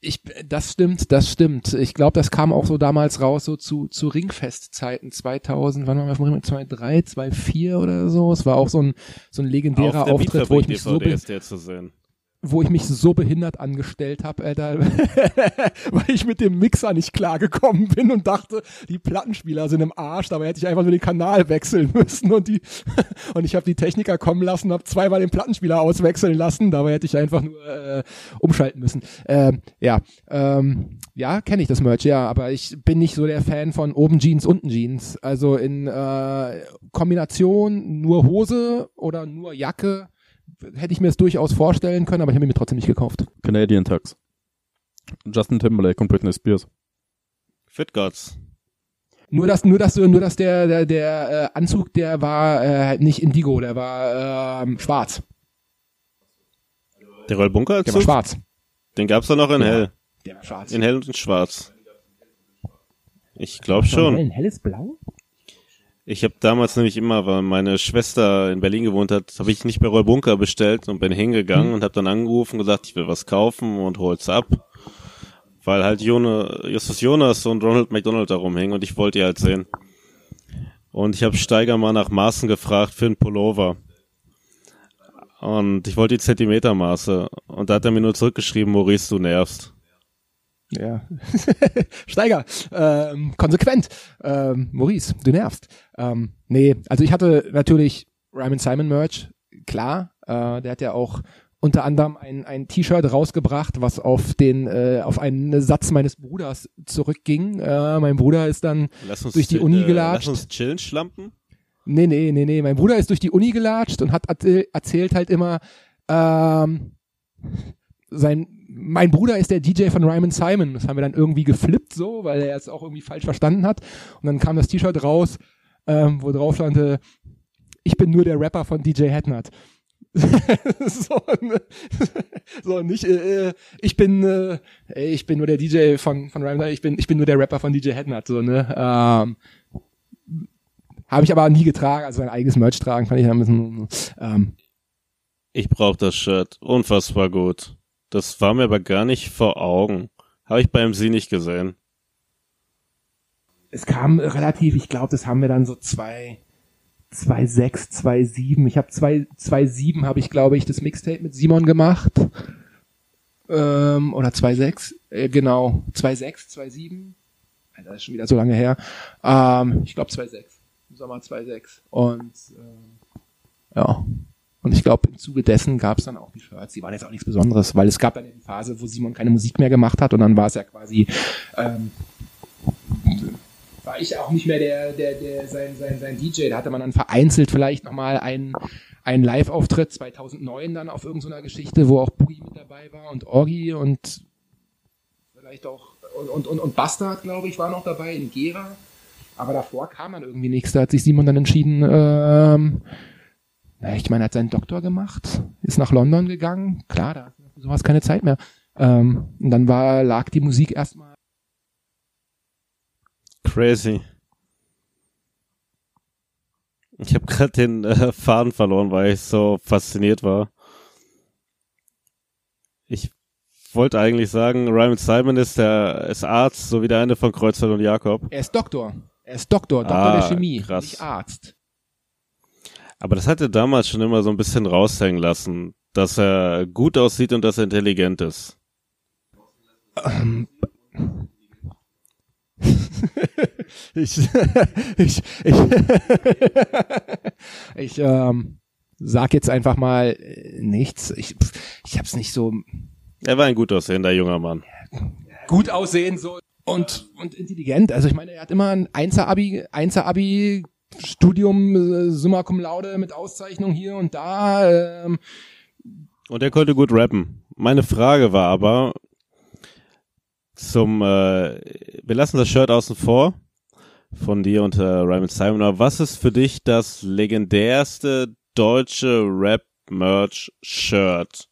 Ich, das stimmt, das stimmt. Ich glaube, das kam auch so damals raus, so zu, zu Ringfestzeiten 2000, wann waren wir auf dem Ring? 2003, 2004 oder so. Es war auch so ein, so ein legendärer Auftritt, wo ich mich so, DVD be ist der zu sehen. Wo ich mich so behindert angestellt habe, Alter, weil ich mit dem Mixer nicht klargekommen bin und dachte, die Plattenspieler sind im Arsch, dabei hätte ich einfach nur den Kanal wechseln müssen und die und ich habe die Techniker kommen lassen, habe zweimal den Plattenspieler auswechseln lassen, dabei hätte ich einfach nur äh, umschalten müssen. Ähm, ja, ähm, ja, kenne ich das Merch, ja, aber ich bin nicht so der Fan von oben Jeans, unten Jeans. Also in äh, Kombination nur Hose oder nur Jacke hätte ich mir es durchaus vorstellen können, aber ich habe mir trotzdem nicht gekauft. Canadian Tux. Justin Timberlake und Britney Spears. Fit Gods. Nur dass, nur dass, nur dass der, der, der äh, Anzug, der war äh, nicht Indigo, der war ähm, schwarz. Der Royal Bunker Der war schwarz. Den gab's doch noch in Ja. hell. Der war schwarz. In hell und in schwarz. Ich glaube schon. Ein helles Blau? Ich habe damals nämlich immer, weil meine Schwester in Berlin gewohnt hat, habe ich nicht bei Royal Bunker bestellt und bin hingegangen Mhm. und habe dann angerufen und gesagt, ich will was kaufen und hol's ab. Weil halt Jone, Justus Jonas und Ronald McDonald da rumhängen und ich wollte die halt sehen. Und ich habe Steiger mal nach Maßen gefragt für einen Pullover. Und ich wollte die Zentimetermaße. Und da hat er mir nur zurückgeschrieben, Maurice, du nervst. Ja. Steiger, ähm, konsequent. Ähm, Maurice, du nervst. Ähm, nee, also ich hatte natürlich Ryman Simon Merch, klar. Äh, der hat ja auch unter anderem ein, ein T-Shirt rausgebracht, was auf den, äh, auf einen Satz meines Bruders zurückging. Äh, mein Bruder ist dann Durch die Uni äh, gelatscht. Lass uns chillen, Schlampen. Nee, nee, nee, nee. Mein Bruder ist durch die Uni gelatscht und hat erzähl- erzählt halt immer, ähm, sein, mein Bruder ist der DJ von Ryman Simon. Das haben wir dann irgendwie geflippt so, weil er es auch irgendwie falsch verstanden hat. Und dann kam das T-Shirt raus, ähm, wo drauf stand, äh, ich bin nur der Rapper von DJ Headnut. so, ne? so nicht äh, äh, ich bin äh, ich bin nur der DJ von von Ryman ich bin ich bin nur der Rapper von DJ Headnut so ne ähm, habe ich aber nie getragen, also ein eigenes Merch tragen, fand ich ein bisschen, ähm, Ich brauch das Shirt. Unfassbar gut. Das war mir aber gar nicht vor Augen. Habe ich beim Sie nicht gesehen. es kam relativ, ich glaube, das haben wir dann so zwei, zwei sechs, zwei sieben. Ich habe zwei, zwei sieben habe ich, glaube ich, das Mixtape mit Simon gemacht. Ähm, oder zwei sechs, äh, genau, zwei sechs, zwei sieben. Alter, Das ist schon wieder so lange her. Ähm, ich glaube zwei sechs. Sommer 2006. Und äh, ja. Und ich glaube, im Zuge dessen gab es dann auch die Shirts, die waren jetzt auch nichts Besonderes, weil es gab dann die Phase, wo Simon keine Musik mehr gemacht hat und dann war es ja quasi, ähm, war ich auch nicht mehr der, der, der, sein, sein, sein DJ. Da hatte man dann vereinzelt vielleicht nochmal einen, einen Live-Auftritt 2009 dann auf irgendeiner Geschichte, wo auch Boogie mit dabei war und Orgi und vielleicht auch, und, und, und, und Bastard, glaube ich, war noch dabei in Gera. Aber davor kam dann irgendwie nichts. Da hat sich Simon dann entschieden, ähm, ich meine, er hat seinen Doktor gemacht, ist nach London gegangen. Klar, da hat sowas keine Zeit mehr. Ähm, und dann war, lag die Musik erstmal. Crazy. Ich habe gerade den äh, Faden verloren, weil ich so fasziniert war. Ich wollte eigentlich sagen, Ryman Simon ist der ist Arzt, so wie der eine von Kreuzfeld und Jakob. Er ist Doktor. Er ist Doktor, Doktor Ah, der Chemie, krass. nicht Arzt. Aber das hat er damals schon immer so ein bisschen raushängen lassen, dass er gut aussieht und dass er intelligent ist. ich, ich, ich, ich ähm, sag jetzt einfach mal äh, nichts. Ich, ich hab's nicht so Er war ein gut aussehender junger Mann. gut aussehen so und und intelligent. Also ich meine, er hat immer ein Einser-Abi, Einser-Abi Studium äh, Summa Cum Laude mit Auszeichnung hier und da. Ähm, Und er konnte gut rappen. Meine Frage war aber zum, äh, wir lassen das Shirt außen vor von dir und äh, Ryman Simon. Aber was ist für dich das legendärste deutsche Rap-Merch-Shirt?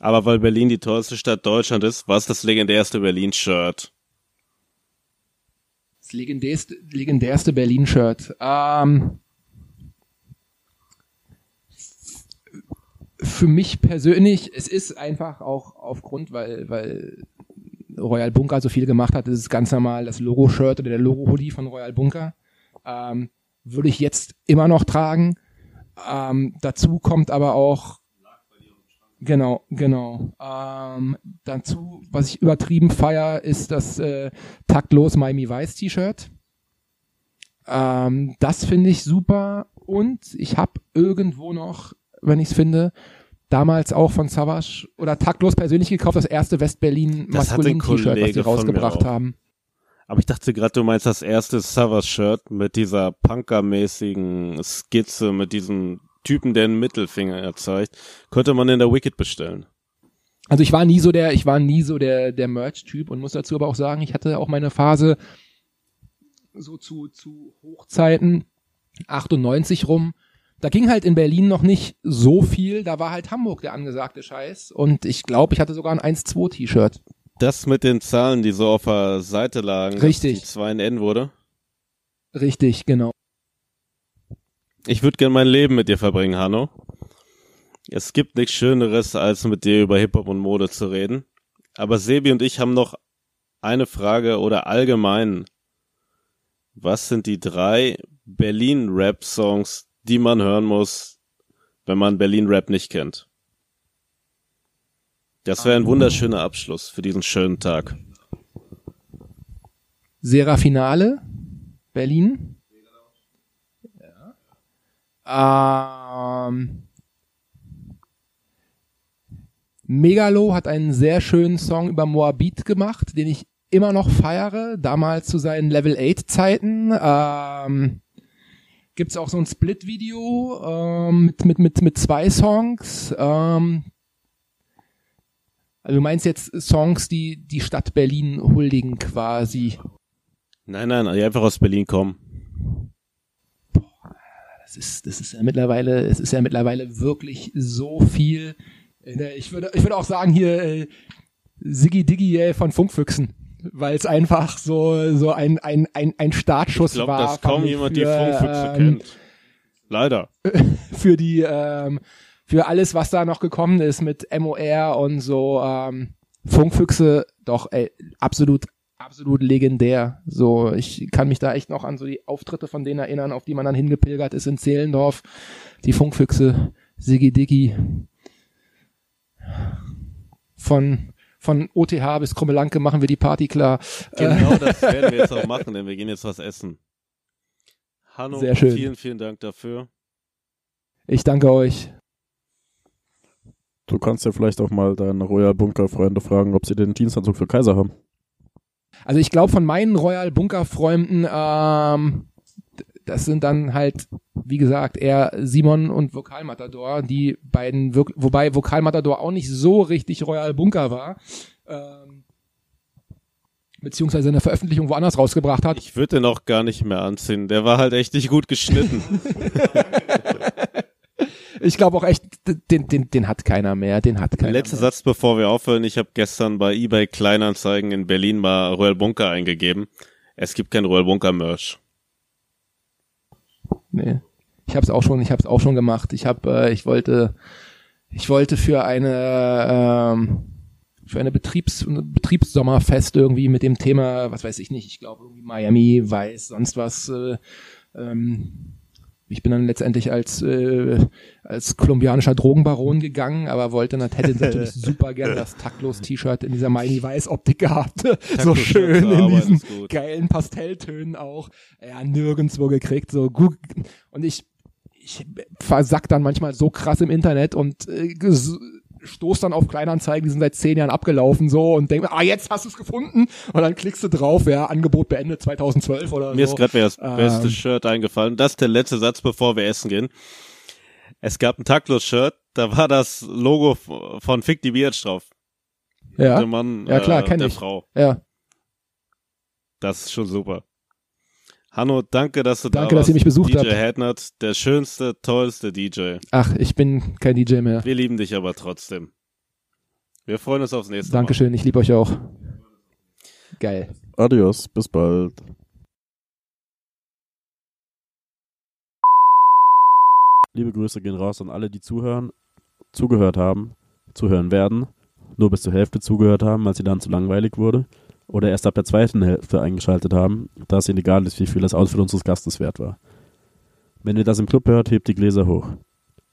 Aber weil Berlin die tollste Stadt Deutschland ist, was ist das legendärste Berlin-Shirt? Legendärste, legendärste Berlin-Shirt. Ähm, für mich persönlich, es ist einfach auch aufgrund, weil, weil Royal Bunker so viel gemacht hat, ist es ganz normal das Logo-Shirt oder der Logo-Hoodie von Royal Bunker. Ähm, würde ich jetzt immer noch tragen. Ähm, dazu kommt aber auch Genau, genau. Ähm, dazu, was ich übertrieben feier, ist das äh, taktlos Miami Vice T-Shirt. Ähm, das finde ich super. Und ich habe irgendwo noch, wenn ich es finde, damals auch von Savage oder taktlos persönlich gekauft, das erste West-Berlin Das hat ein maskulin T-Shirt, was sie rausgebracht haben. Aber ich dachte gerade, du meinst das erste Savas-Shirt mit dieser Punker-mäßigen Skizze, mit diesem Typen, der einen Mittelfinger zeigt. Könnte man in der Wicked bestellen. Also ich war nie so der, ich war nie so der, der Merch-Typ und muss dazu aber auch sagen, ich hatte auch meine Phase so zu, zu Hochzeiten 98 rum. Da ging halt in Berlin noch nicht so viel, da war halt Hamburg der angesagte Scheiß und ich glaube, ich hatte sogar ein 1-2 T-Shirt. Das mit den Zahlen, die so auf der Seite lagen, Richtig. dass die 2 in N wurde. Richtig, genau. Ich würde gern mein Leben mit dir verbringen, Hanno. Es gibt nichts Schöneres, als mit dir über Hip-Hop und Mode zu reden. Aber Sebi und ich haben noch eine Frage oder allgemein. Was sind die drei Berlin-Rap-Songs, die man hören muss, wenn man Berlin-Rap nicht kennt? Das wäre ein wunderschöner Abschluss für diesen schönen Tag. Serafinale, Berlin. Ähm, Megalo hat einen sehr schönen Song über Moabit gemacht, den ich immer noch feiere, damals zu seinen Level 8 Zeiten. Ähm, gibt's auch so ein Split-Video ähm, mit, mit, mit, mit zwei Songs. Ähm, also du meinst jetzt Songs, die die Stadt Berlin huldigen quasi. Nein, nein, die einfach aus Berlin kommen. Das ist, das ist ja mittlerweile, es ist ja mittlerweile wirklich so viel. Äh, Ich würde, ich würde auch sagen hier äh, Siggi Diggi äh, von Funkfüchsen, weil es einfach so so ein ein ein, ein Startschuss Ich glaube, war. dass kaum fand ich, jemand die für, Funkfüchse ähm, kennt. Leider. Für die ähm, für alles, was da noch gekommen ist mit MOR und so ähm, Funkfüchse, doch ey, absolut absolut legendär. So, ich kann mich da echt noch an so die Auftritte von denen erinnern, auf die man dann hingepilgert ist in Zehlendorf. Die Funkfüchse, Siggi Diggi. Von von OTH bis Krummelanke machen wir die Party klar. Äh, Genau das werden wir jetzt auch machen, denn wir gehen jetzt was essen. Hanno, Sehr schön. vielen, vielen Dank dafür. Ich danke euch. Du kannst ja vielleicht auch mal deine Royal Bunker Freunde fragen, ob sie den Dienstanzug für Kaiser haben. Also ich glaube von meinen Royal Bunker Freunden, ähm, das sind dann halt, wie gesagt, eher Simon und Vokalmatador, die beiden, wobei Vokalmatador auch nicht so richtig Royal Bunker war, ähm, beziehungsweise eine Veröffentlichung woanders rausgebracht hat. Ich würde den auch gar nicht mehr anziehen. Der war halt echt nicht gut geschnitten. Ich glaube auch echt, den, den, den hat keiner mehr, den hat keiner Letzter mehr. Satz, bevor wir aufhören. Ich habe gestern bei eBay Kleinanzeigen in Berlin mal Royal Bunker eingegeben. Es gibt kein Royal Bunker Merch. Nee. Ich habe es auch schon, ich habe es auch schon gemacht. Ich habe, äh, ich wollte, ich wollte für eine ähm, für eine Betriebs Betriebssommerfest irgendwie mit dem Thema, was weiß ich nicht, ich glaube irgendwie Miami, Weiß, sonst was. Äh, ähm, ich bin dann letztendlich als äh, als kolumbianischer Drogenbaron gegangen, aber wollte nat- hätte natürlich super gern das taktlos T-Shirt in dieser Miami Weiß Optik gehabt, so schön in diesen geilen Pastelltönen auch. Ja, nirgendwo gekriegt, so gut. Und ich ich versack dann manchmal so krass im Internet und äh, stoß dann auf Kleinanzeigen, die sind seit zehn Jahren abgelaufen so und denk mir, ah, jetzt hast du es gefunden und dann klickst du drauf, ja, Angebot beendet 2012 oder Mir so. ist gerade das Ähm. beste Shirt eingefallen. Das ist der letzte Satz, bevor wir essen gehen. Es gab ein Taktlos-Shirt, da war das Logo von Fick die Biatch drauf. ja, Der Mann, Ja, klar, äh, kenn der ich. Frau. ja. Das ist schon super. Hanno, danke, dass du da Danke, warst. dass ihr mich besucht DJ habt. Headnut, der schönste, tollste DJ. Ach, ich bin kein DJ mehr. Wir lieben dich aber trotzdem. Wir freuen uns aufs nächste Mal. Dankeschön, ich liebe euch auch. Geil. Adios, bis bald. Liebe Grüße gehen raus an alle, die zuhören, zugehört haben, zuhören werden, nur bis zur Hälfte zugehört haben, als sie dann zu langweilig wurde, oder erst ab der zweiten Hälfte eingeschaltet haben, da es ihnen egal ist, wie viel das Outfit unseres Gastes wert war. Wenn ihr das im Club hört, hebt die Gläser hoch.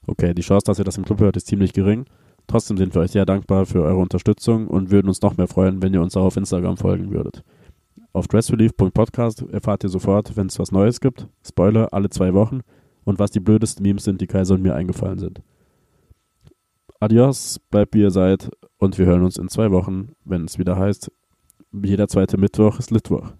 Okay, die Chance, dass ihr das im Club hört, ist ziemlich gering. Trotzdem sind wir euch sehr dankbar für eure Unterstützung und würden uns noch mehr freuen, wenn ihr uns auch auf Instagram folgen würdet. Auf dressrelief.podcast erfahrt ihr sofort, wenn es was Neues gibt. Spoiler, alle zwei Wochen. Und was die blödesten Memes sind, die Kaiser und mir eingefallen sind. Adios, bleibt wie ihr seid und wir hören uns in zwei Wochen, wenn es wieder heißt, jeder zweite Mittwoch ist Litwoch.